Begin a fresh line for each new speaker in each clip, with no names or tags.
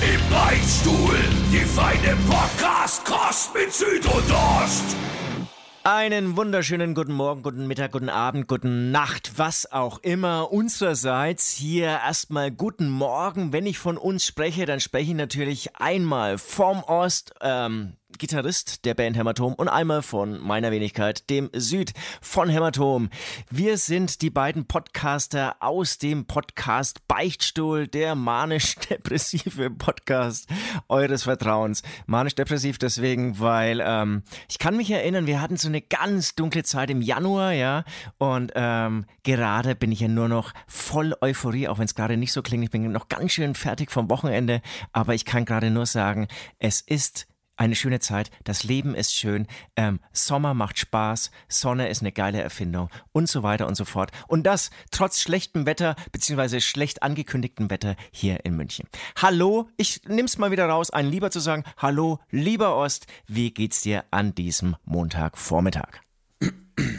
Im Beichtstuhl, die feine Podcast-Kost mit Süd und Ost.
Einen wunderschönen guten Morgen, guten Mittag, guten Abend, guten Nacht, was auch immer. Unsererseits hier erstmal guten Morgen. Wenn ich von uns spreche, dann spreche ich natürlich einmal vom Ost, ähm, Gitarrist der Band Hämatom und einmal von meiner Wenigkeit, dem Süd von Hämatom. Wir sind die beiden Podcaster aus dem Podcast Beichtstuhl, der manisch-depressive Podcast eures Vertrauens. Manisch-depressiv deswegen, weil ähm, ich kann mich erinnern, wir hatten so eine ganz dunkle Zeit im Januar, ja, und ähm, gerade bin ich ja nur noch voll Euphorie, auch wenn es gerade nicht so klingt. Ich bin noch ganz schön fertig vom Wochenende, aber ich kann gerade nur sagen, es ist eine schöne Zeit, das Leben ist schön, ähm, Sommer macht Spaß, Sonne ist eine geile Erfindung und so weiter und so fort. Und das trotz schlechtem Wetter beziehungsweise schlecht angekündigtem Wetter hier in München. Hallo, ich nimm's mal wieder raus, einen lieber zu sagen, hallo, lieber Ost, wie geht's dir an diesem Montagvormittag?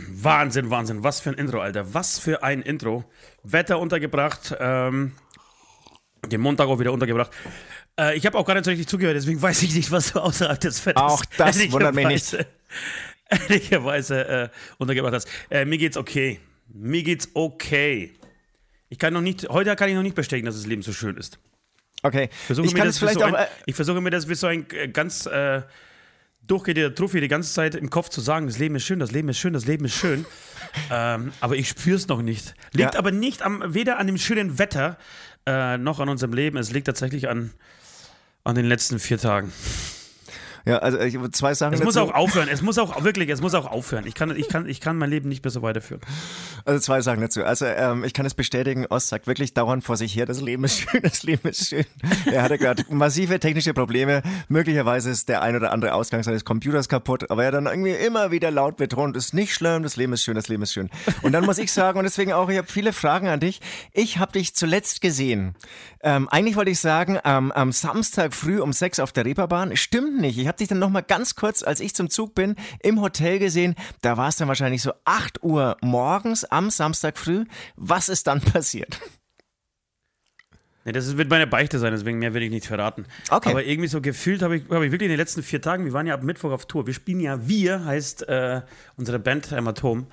Wahnsinn, Wahnsinn, was für ein Intro, Alter, was für ein Intro. Wetter untergebracht, ähm, den Montag auch wieder untergebracht. Äh, ich habe auch gar nicht so richtig zugehört, deswegen weiß ich nicht, was du außerhalb des Fettes
Auch das wundert mich nicht.
Ehrlicherweise äh, untergebracht hast. Äh, mir geht's okay. Mir geht's okay. Ich kann noch nicht, heute kann ich noch nicht bestätigen, dass das Leben so schön ist.
Okay,
Versuche
ich
mir das
vielleicht
so
auch... Äh,
ich versuche mir das wie so ein äh, ganz äh, durchgehender Trophy die ganze Zeit im Kopf zu sagen, das Leben ist schön, das Leben ist schön, das Leben ist schön. ähm, aber ich spüre es noch nicht. Liegt
Ja.
aber nicht am, weder an dem schönen Wetter äh, noch an unserem Leben. Es liegt tatsächlich an, an den letzten vier Tagen.
Ja, also ich, zwei Sachen
Es muss
dazu.
auch aufhören. Es muss auch wirklich, es muss auch aufhören. Ich kann, ich kann, ich kann mein Leben nicht mehr so weiterführen.
Also zwei Sachen dazu. Also ähm, ich kann es bestätigen, Ost sagt wirklich dauernd vor sich her, das Leben ist schön, das Leben ist schön. Er hatte gerade massive technische Probleme. Möglicherweise ist der ein oder andere Ausgang seines Computers kaputt, aber er dann irgendwie immer wieder laut betont, ist nicht schlimm, das Leben ist schön, das Leben ist schön. Und dann muss ich sagen, und deswegen auch, ich habe viele Fragen an dich. Ich habe dich zuletzt gesehen. Ähm, eigentlich wollte ich sagen, ähm, am Samstag früh um sechs auf der Reeperbahn. Stimmt nicht. Ich habe dich dann noch mal ganz kurz, als ich zum Zug bin, im Hotel gesehen. Da war es dann wahrscheinlich so 8 Uhr morgens am Samstag früh. Was ist dann passiert?
Nee, das wird meine Beichte sein, deswegen mehr will ich nicht verraten.
Okay.
Aber irgendwie so gefühlt habe ich, habe ich wirklich in den letzten vier Tagen, wir waren ja ab Mittwoch auf Tour. Wir spielen ja Wir, heißt äh, unsere Band Hämatom.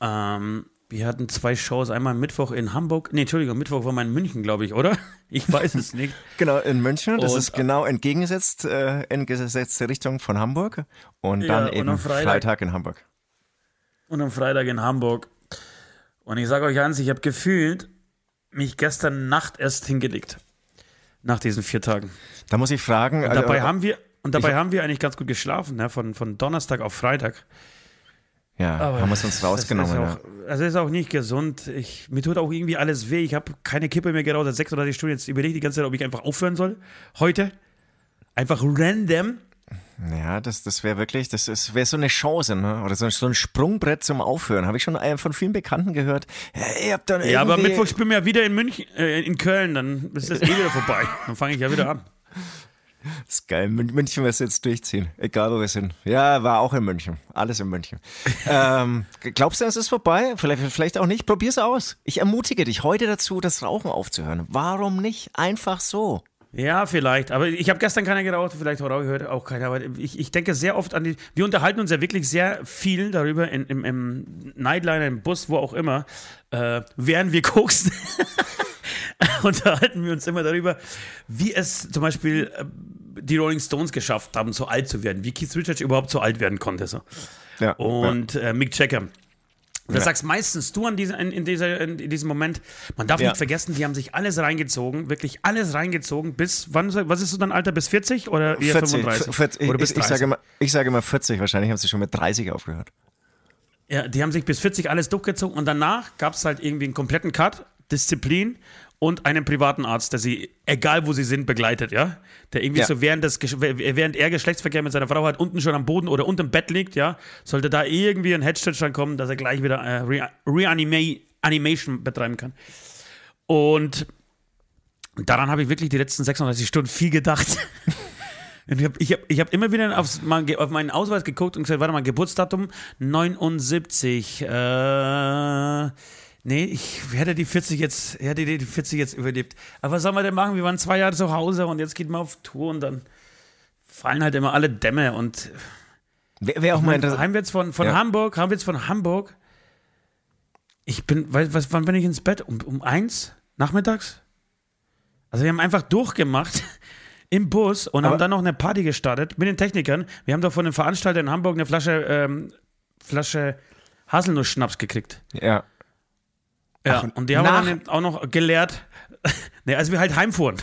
Ähm, wir hatten zwei Shows, einmal Mittwoch in Hamburg. Nee, Entschuldigung, Mittwoch war mal in München, glaube ich, oder? Ich weiß es nicht.
Genau, in München. Das
Und-
ist genau entgegengesetzt, äh, entgegengesetzte Richtung von Hamburg. Und
Ja,
dann
und
eben
am Freitag-
Freitag in Hamburg.
Und am Freitag in Hamburg. Und ich sage euch eins, ich habe gefühlt mich gestern Nacht erst hingelegt. Nach diesen vier Tagen.
Da muss ich fragen.
Und
also,
dabei haben wir, und dabei
ich-
haben wir eigentlich ganz gut geschlafen, ne? von, von Donnerstag auf Freitag.
Ja, haben wir es uns rausgenommen.
Das
ja.
ist, auch, das ist auch nicht gesund. Ich, mir tut auch irgendwie alles weh. Ich habe keine Kippe mehr geraucht seit 36 Stunden. Jetzt überlege ich die ganze Zeit, ob ich einfach aufhören soll. Heute. Einfach random.
Ja, das, das wäre wirklich, das ist- wäre so eine Chance, ne? Oder so, so ein Sprungbrett zum Aufhören. Habe ich schon von vielen Bekannten gehört. Hey, ihr habt dann
Ja, aber Mittwoch spielen wir ja wieder in München, äh, in Köln. Dann ist das eh wieder vorbei. Dann fange ich ja wieder an.
Das ist geil. Mün- München wirst du jetzt durchziehen. Egal, wo wir sind. Ja, war auch in München. Alles in München. ähm, glaubst du, es ist vorbei? Vielleicht, vielleicht auch nicht. Probier's aus. Ich ermutige dich heute dazu, das Rauchen aufzuhören. Warum nicht? Einfach so.
Ja, vielleicht. Aber ich habe gestern keiner geraucht, vielleicht heute auch keiner. Aber ich, ich denke sehr oft an die. Wir unterhalten uns ja wirklich sehr viel darüber in, im, im Nightliner, im Bus, wo auch immer, äh, während wir koksen. unterhalten wir uns immer darüber, wie es zum Beispiel äh, die Rolling Stones geschafft haben, so alt zu werden, wie Keith Richards überhaupt so alt werden konnte. So.
Ja.
Und äh, Mick Jagger. Da
Ja.
sagst meistens du an diese, in, in, dieser, in, diesem Moment, man darf
Ja.
nicht vergessen, die haben sich alles reingezogen, wirklich alles reingezogen, bis, wann, was ist so dein Alter, bis 40 oder eher
40,
35?
40,
oder bis
ich, ich,
30?
sage immer, ich sage immer 40, wahrscheinlich haben sie schon mit 30 aufgehört.
Ja, die haben sich bis 40 alles durchgezogen und danach gab es halt irgendwie einen kompletten Cut, Disziplin und einen privaten Arzt, der sie, egal wo sie sind, begleitet, ja? Der irgendwie
Ja.
so während, Gesch- während er Geschlechtsverkehr mit seiner Frau hat, unten schon am Boden oder unten im Bett liegt, ja? Sollte da irgendwie ein Headstitch dann kommen, dass er gleich wieder äh, Re Reanima Animation betreiben kann. Und daran habe ich wirklich die letzten 36 Stunden viel gedacht. Und ich habe ich hab, ich hab immer wieder aufs, auf meinen Ausweis geguckt und gesagt, warte mal, Geburtsdatum 79. Äh, nee, ich hätte die 40 jetzt, hätte die 40 jetzt überlebt. Aber was soll man denn machen? Wir waren zwei Jahre zu Hause und jetzt geht man auf Tour und dann fallen halt immer alle Dämme und
Wäre wär auch mal interessant.
heimwärts von, von
Ja.
Hamburg, heimwärts von Hamburg. Ich bin, was, wann bin ich ins Bett? Um, um eins? Nachmittags? Also wir haben einfach durchgemacht im Bus und
Aber-
haben dann noch eine Party gestartet mit den Technikern. Wir haben doch von dem Veranstalter in Hamburg eine Flasche, ähm, Flasche Haselnuss-Schnaps gekriegt.
Ja.
Ja,
Ach,
und die haben wir dann auch noch gelehrt, ne, als wir halt heimfuhren.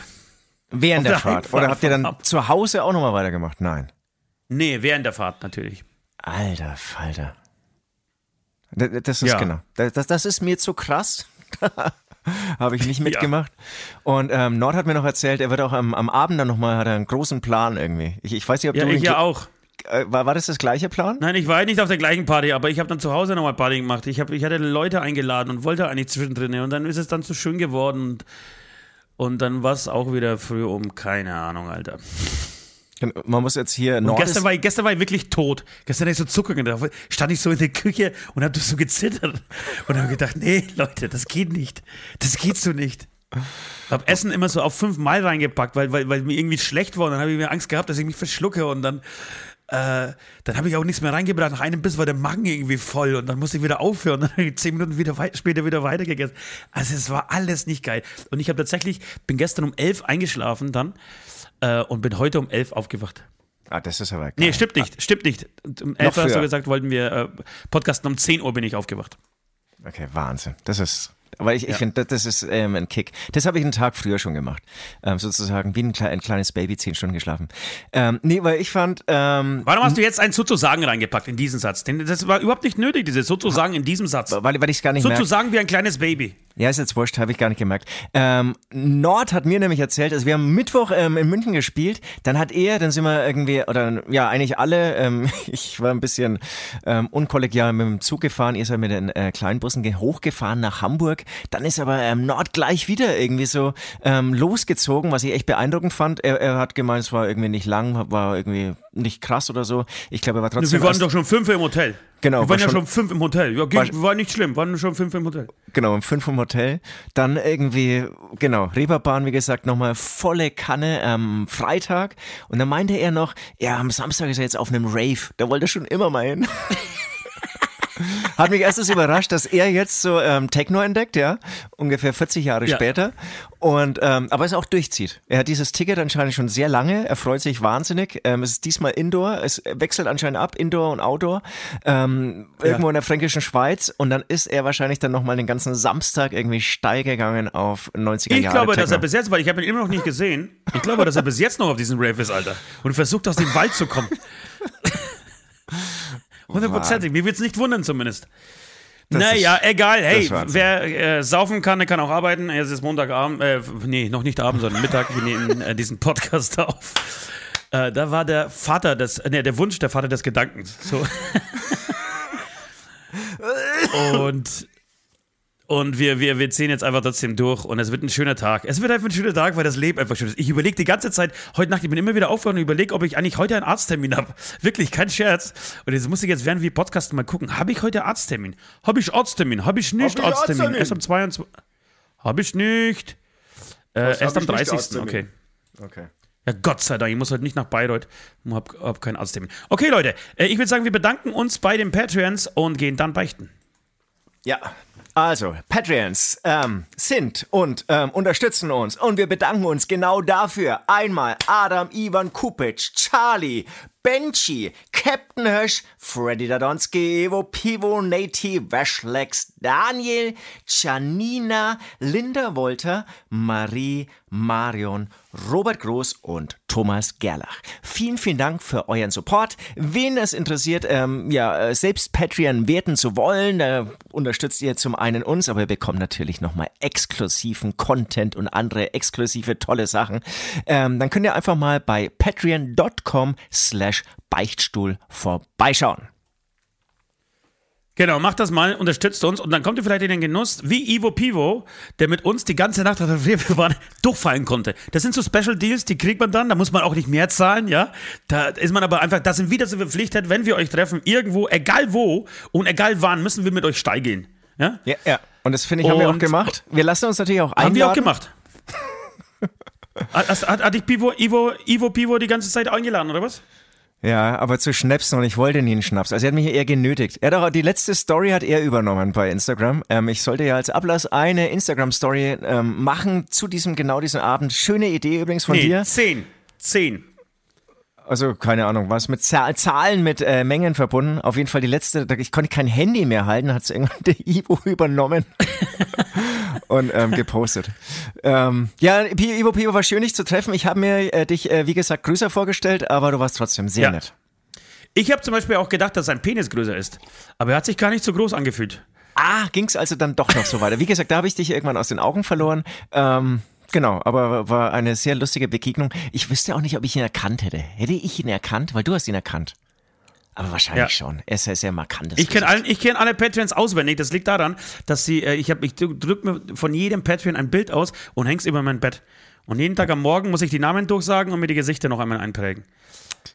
Während der
der
Fahrt.
Heimfahrt
Oder habt ihr dann
ab-
zu Hause auch nochmal weitergemacht? Nein.
Nee, während der Fahrt natürlich.
Alter Falter. Das, das ist
Ja.
genau. Das, das, das ist mir zu krass. Habe ich nicht mitgemacht. Und ähm, Nord hat mir noch erzählt, er wird auch am, am Abend dann nochmal, hat er einen großen Plan irgendwie. Ich, ich weiß nicht, ob
Ja,
du.
ich
ihn-
ja auch.
Äh, war, war das das gleiche Plan?
Nein, ich war nicht auf der gleichen Party, aber ich habe dann zu Hause nochmal Party gemacht. Ich, hab, ich hatte Leute eingeladen und wollte eigentlich zwischendrin. Und dann ist es dann zu schön geworden. Und, und dann war es auch wieder früh um, keine Ahnung, Alter.
Man muss jetzt hier
Und
Nord.
gestern war, ich, gestern war ich wirklich tot. Gestern hatte ich so Zuckungen drauf. Stand ich so in der Küche und habe so gezittert. Und habe gedacht, nee, Leute, das geht nicht. Das geht so nicht. Hab Essen immer so auf fünf Mal reingepackt, weil, weil, weil mir irgendwie schlecht war. Und dann habe ich mir Angst gehabt, dass ich mich verschlucke. Und dann, äh, dann habe ich auch nichts mehr reingebracht. Nach einem Biss war der Magen irgendwie voll. Und dann musste ich wieder aufhören. Und dann habe ich zehn Minuten wieder wei- später wieder weitergegessen. Also es war alles nicht geil. Und ich habe tatsächlich, bin gestern um elf eingeschlafen dann äh, und bin heute um elf aufgewacht.
ah, das ist aber geil.
Nee, stimmt nicht, stimmt nicht. Um 11 hast du gesagt, wollten wir äh, podcasten. Um 10 Uhr bin ich aufgewacht.
Okay, Wahnsinn. Das ist. Aber ich, ich finde, das, ist ähm, ein Kick. Das habe ich einen Tag früher schon gemacht. Ähm, sozusagen wie ein, kle ein kleines Baby zehn Stunden geschlafen. Ähm, nee, weil ich fand, ähm,
Warum hast du jetzt ein sozusagen reingepackt in diesen Satz? Denn das war überhaupt nicht nötig, dieses sozusagen in diesem Satz.
weil, weil ich es gar nicht.
Sozusagen wie ein kleines Baby.
Ja, ist jetzt wurscht, habe ich gar nicht gemerkt. Ähm, Nord hat mir nämlich erzählt, also wir haben Mittwoch ähm, in München gespielt, dann hat er, dann sind wir irgendwie, oder ja, eigentlich alle, ähm, ich war ein bisschen ähm, unkollegial mit dem Zug gefahren, ihr seid mit den äh, Kleinbussen ge- hochgefahren nach Hamburg, dann ist aber ähm, Nord gleich wieder irgendwie so ähm, losgezogen, was ich echt beeindruckend fand. Er, er hat gemeint, es war irgendwie nicht lang, war irgendwie nicht krass oder so. Ich glaube, er war trotzdem...
Wir waren doch schon fünf im Hotel.
Genau,
Wir
war
waren ja
schon-
schon fünf im Hotel. Ja, ging,
War-
war nicht schlimm, waren schon fünf im Hotel.
Genau, um fünf im Hotel. Dann irgendwie, genau, Reeperbahn, wie gesagt, nochmal volle Kanne am Freitag. Und dann meinte er noch, ja, am Samstag ist er jetzt auf einem Rave. Da wollte er schon immer mal hin. Hat mich erstens überrascht, dass er jetzt so ähm, Techno entdeckt, ja, ungefähr 40 Jahre
Ja.
später. Und ähm, aber es auch durchzieht. Er hat dieses Ticket anscheinend schon sehr lange. Er freut sich wahnsinnig. Ähm, es ist diesmal Indoor. Es wechselt anscheinend ab, Indoor und Outdoor. Ähm, irgendwo in der fränkischen Schweiz. Und dann ist er wahrscheinlich dann nochmal den ganzen Samstag irgendwie steil gegangen auf 90er
Ich
Jahre.
glaube, dass er
Techno.
bis jetzt, weil ich habe ihn immer noch nicht gesehen, ich glaube, dass er bis jetzt noch auf diesem Rave ist, Alter. Und versucht aus dem Wald zu kommen. Hundertprozentig. Mir wird es nicht wundern zumindest. naja,
ist-
egal. Hey, wer äh, saufen kann, der kann auch arbeiten. Es ist Montagabend. Äh, nee, noch nicht Abend, sondern Mittag. Wir nehmen äh, diesen Podcast auf. Äh, da war der Vater des, äh, nee, der Wunsch der Vater des Gedankens. So. und und wir, wir, wir ziehen jetzt einfach trotzdem durch und es wird ein schöner Tag. Es wird einfach ein schöner Tag, weil das Leben einfach schön ist. Ich überlege die ganze Zeit, heute Nacht, ich bin immer wieder aufgewacht und überlege, ob ich eigentlich heute einen Arzttermin habe. Wirklich, kein Scherz. Und jetzt muss ich jetzt während wir Podcasten mal gucken, habe ich heute Arzttermin? Habe ich Arzttermin? Habe ich nicht
Hab ich
Arzttermin?
Arzttermin?
Erst am 22. Habe ich nicht. Äh, erst am
ich nicht
30.
Arzttermin?
Okay.
Okay.
Ja, Gott sei Dank, ich muss heute nicht nach Bayreuth. Ich habe hab keinen Arzttermin. Okay, Leute, äh, ich würde sagen, wir bedanken uns bei den Patreons und gehen dann beichten.
Ja, also Patreons ähm, sind und ähm, unterstützen uns und wir bedanken uns genau dafür. Einmal Adam Ivan Kupic, Charlie, Benji, Captain Hirsch, Freddy Dadonski, Evo Pivo, Nati, Washlex, Daniel, Janina, Linda Wolter, Marie, Marion, Robert Groß und Thomas Gerlach. Vielen, vielen Dank für euren Support. Wen es interessiert, ähm, ja, äh, selbst Patreon werten zu wollen, da unterstützt ihr zum einen uns, aber ihr bekommt natürlich nochmal exklusiven Content und andere exklusive tolle Sachen. Ähm, dann könnt ihr einfach mal bei patreon.com slash Beichtstuhl vorbeischauen.
Genau, macht das mal, unterstützt uns und dann kommt ihr vielleicht in den Genuss, wie Ivo Pivo, der mit uns die ganze Nacht, als wir waren, durchfallen konnte. Das sind so Special Deals, die kriegt man dann, da muss man auch nicht mehr zahlen, ja. Da ist man aber einfach, da sind wieder so verpflichtet, wenn wir euch treffen, irgendwo, egal wo und egal wann, müssen wir mit euch steil gehen. Ja,
ja. ja. Und das finde ich, haben wir auch gemacht. Wir lassen uns natürlich auch einladen.
Haben wir auch gemacht. hat, hat, hat dich Pivo, Ivo, Ivo Pivo die ganze Zeit eingeladen, oder was?
Ja, aber zu Schnäpsen und ich wollte nie einen Schnaps. Also er hat mich eher genötigt. Er hat auch, die letzte Story hat er übernommen bei Instagram. Ähm, ich sollte ja als Ablass eine Instagram-Story ähm, machen zu diesem, genau diesem Abend. Schöne Idee übrigens von
nee,
dir.
Zehn. Zehn.
Also keine Ahnung, was mit Zahlen mit äh, Mengen verbunden. Auf jeden Fall die letzte, ich konnte kein Handy mehr halten, hat es irgendwann der Ivo übernommen und ähm, gepostet. Ähm, ja, Ivo Pivo war schön, dich zu treffen. Ich habe mir äh, dich, äh, wie gesagt, größer vorgestellt, aber du warst trotzdem sehr ja. nett.
Ich habe zum Beispiel auch gedacht, dass sein Penis größer ist, aber er hat sich gar nicht so groß angefühlt.
Ah, ging es also dann doch noch so weiter. Wie gesagt, da habe ich dich irgendwann aus den Augen verloren. Ähm, Genau, aber war eine sehr lustige Begegnung. Ich wüsste auch nicht, ob ich ihn erkannt hätte. Hätte ich ihn erkannt? Weil du hast ihn erkannt. Aber wahrscheinlich ja. schon. Er ist ja sehr markant.
Ich kenne alle, kenn alle Patreons auswendig. Das liegt daran, dass sie, äh, ich, hab, ich drück mir von jedem Patreon ein Bild aus und häng's über mein Bett. Und jeden Tag am Morgen muss ich die Namen durchsagen und mir die Gesichter noch einmal einprägen.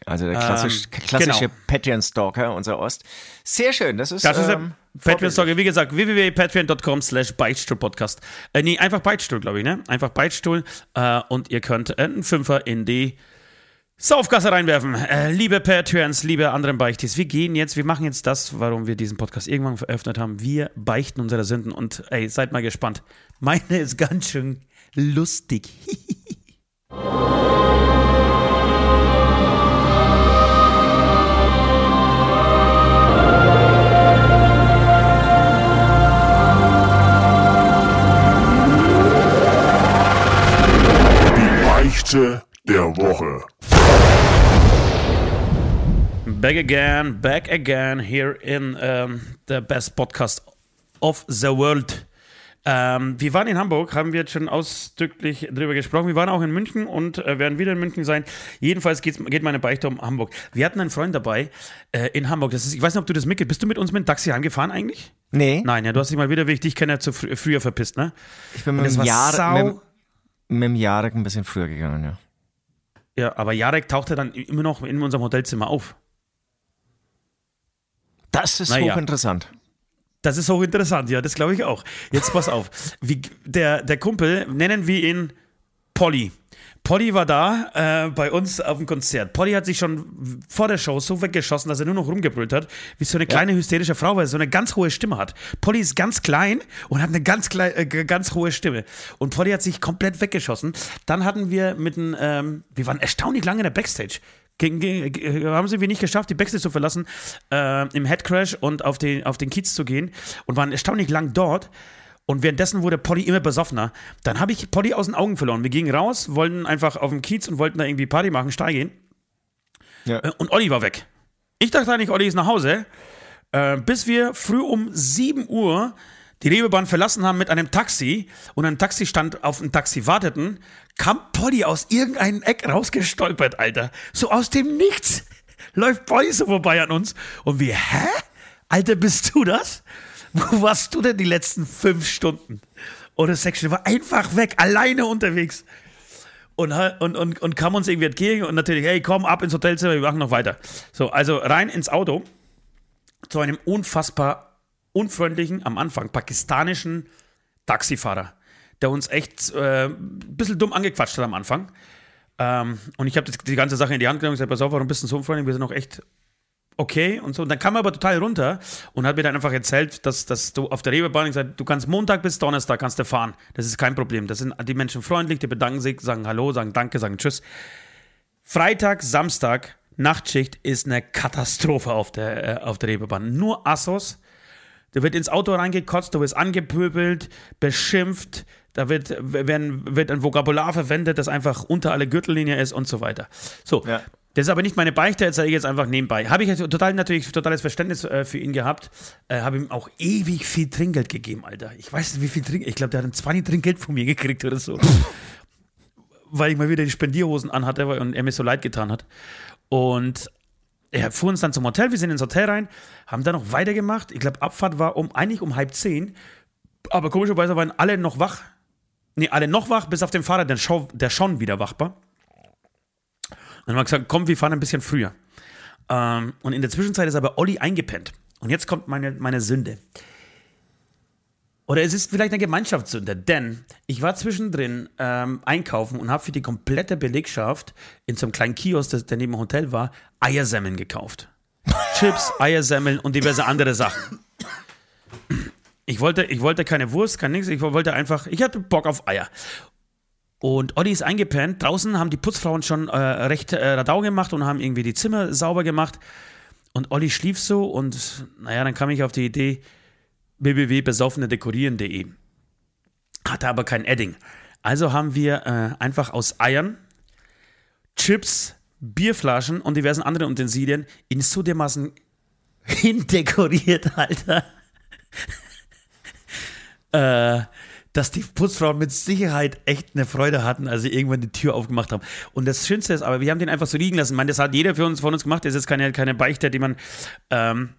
Also der klassisch, ähm, klassische genau. Patreon-Stalker, unser Ost. Sehr schön, das ist.
Das ist ähm, Patreon-Stalker, wie gesagt, www.patreon.com slash Beichtstuhl-Podcast. Äh, nee, einfach Beichtstuhl, glaube ich, ne? Einfach Beichtstuhl äh, und ihr könnt einen Fünfer in die Saufgasse reinwerfen. Äh, liebe Patreons, liebe anderen Beichtis, wir gehen jetzt, wir machen jetzt das, warum wir diesen Podcast irgendwann veröffentlicht haben. Wir beichten unsere Sünden und ey, seid mal gespannt. Meine ist ganz schön lustig.
Geschichte der Woche.
Back again, back again here in um, the best podcast of the world. Ähm, wir waren in Hamburg, haben wir jetzt schon ausdrücklich drüber gesprochen. Wir waren auch in München und äh, werden wieder in München sein. Jedenfalls geht meine Beichte um Hamburg. Wir hatten einen Freund dabei äh, in Hamburg. Das ist, ich weiß nicht, ob du das mitgehst. Bist du mit uns mit dem Taxi heimgefahren eigentlich?
Nee.
Nein, ja, du hast dich mal wieder, wie ich dich kenne, zu fr früher verpisst, ne?
Ich bin mit dem Jahr, mit, mit dem Jarek ein bisschen früher gegangen, ja.
Ja, aber Jarek tauchte dann immer noch in unserem Hotelzimmer auf.
Das ist naja. hochinteressant.
Das ist hochinteressant, ja, das glaube ich auch. Jetzt pass auf. Wie, der, der Kumpel, nennen wir ihn Polly. Polly war da äh, bei uns auf dem Konzert. Polly hat sich schon vor der Show so weggeschossen, dass er nur noch rumgebrüllt hat, wie so eine kleine ja. hysterische Frau, weil er so eine ganz hohe Stimme hat. Polly ist ganz klein und hat eine ganz, klein, äh, ganz hohe Stimme. Und Polly hat sich komplett weggeschossen. Dann hatten wir mit einem, ähm, wir waren erstaunlich lange in der Backstage. Gegen, gegen, haben sie wir nicht geschafft, die Backstage zu verlassen, äh, im Headcrash und auf den, auf den Kiez zu gehen und waren erstaunlich lang dort. Und währenddessen wurde Polly immer besoffener. Dann habe ich Polly aus den Augen verloren. Wir gingen raus, wollten einfach auf den Kiez und wollten da irgendwie Party machen, steil gehen. Ja. Äh, und Olli war weg. Ich dachte eigentlich, Olli ist nach Hause. Äh, bis wir früh um 7 Uhr die Rebebahn verlassen haben mit einem Taxi und ein Taxistand auf ein Taxi warteten, kam Polly aus irgendeinem Eck rausgestolpert, Alter. So aus dem Nichts läuft Polly so vorbei an uns. Und wir, hä? Alter, bist du das? Wo warst du denn die letzten fünf Stunden? Oder sechs Stunden? War einfach weg, alleine unterwegs. Und, und, und, und kam uns irgendwie entgegen und natürlich, hey, komm ab ins Hotelzimmer, wir machen noch weiter. So, also rein ins Auto zu einem unfassbar unfreundlichen, am Anfang pakistanischen Taxifahrer, der uns echt äh, ein bisschen dumm angequatscht hat am Anfang. Ähm, und ich habe die ganze Sache in die Hand genommen und gesagt, pass auf, warum bist du so unfreundlich? Wir sind noch echt okay und so. Und dann kam er aber total runter und hat mir dann einfach erzählt, dass, dass du auf der Reeperbahn gesagt du kannst Montag bis Donnerstag kannst du fahren. Das ist kein Problem. Das sind die Menschen freundlich, die bedanken sich, sagen Hallo, sagen Danke, sagen Tschüss. Freitag, Samstag Nachtschicht ist eine Katastrophe auf der, äh, auf der Reeperbahn. Nur Assos. Da wird ins Auto reingekotzt, du wirst angepöbelt, beschimpft, da wird, werden, wird ein Vokabular verwendet, das einfach unter alle Gürtellinie ist und so weiter. So, ja. Das ist aber nicht meine Beichte, jetzt sage ich jetzt einfach nebenbei. Habe ich total natürlich totales Verständnis äh, für ihn gehabt. Äh, Habe ihm auch ewig viel Trinkgeld gegeben, Alter. Ich weiß nicht, wie viel Trinkgeld. Ich glaube, der hat ein 20 Trinkgeld von mir gekriegt oder so. Weil ich mal wieder die Spendierhosen anhatte und er mir so leid getan hat. Und er fuhr uns dann zum Hotel, wir sind ins Hotel rein, haben dann noch weitergemacht. Ich glaube, Abfahrt war um eigentlich um halb zehn. Aber komischerweise waren alle noch wach. Nee, alle noch wach, bis auf den Fahrer, der, schon, der schon wieder wachbar. Dann haben wir gesagt, komm, wir fahren ein bisschen früher. Ähm, und in der Zwischenzeit ist aber Olli eingepennt. Und jetzt kommt meine, meine Sünde. Oder es ist vielleicht eine Gemeinschaftssünde, denn ich war zwischendrin ähm, einkaufen und habe für die komplette Belegschaft in so einem kleinen Kiosk, der neben dem Hotel war, Eiersemmeln gekauft. Chips, Eiersemmeln und diverse andere Sachen. Ich wollte, ich wollte keine Wurst, kein nichts, ich wollte einfach, ich hatte Bock auf Eier. Und Olli ist eingepennt. Draußen haben die Putzfrauen schon äh, recht äh, Radau gemacht und haben irgendwie die Zimmer sauber gemacht. Und Olli schlief so und naja, dann kam ich auf die Idee, www.besoffenedekorieren.de. Hatte aber kein Edding. Also haben wir äh, einfach aus Eiern, Chips, Bierflaschen und diversen anderen Utensilien in so dermaßen hindekoriert, Alter. äh, dass die Putzfrauen mit Sicherheit echt eine Freude hatten, als sie irgendwann die Tür aufgemacht haben. Und das Schönste ist aber, wir haben den einfach so liegen lassen. Ich meine, das hat jeder für uns, von uns gemacht. Das ist jetzt keine, keine Beichte, die man ähm,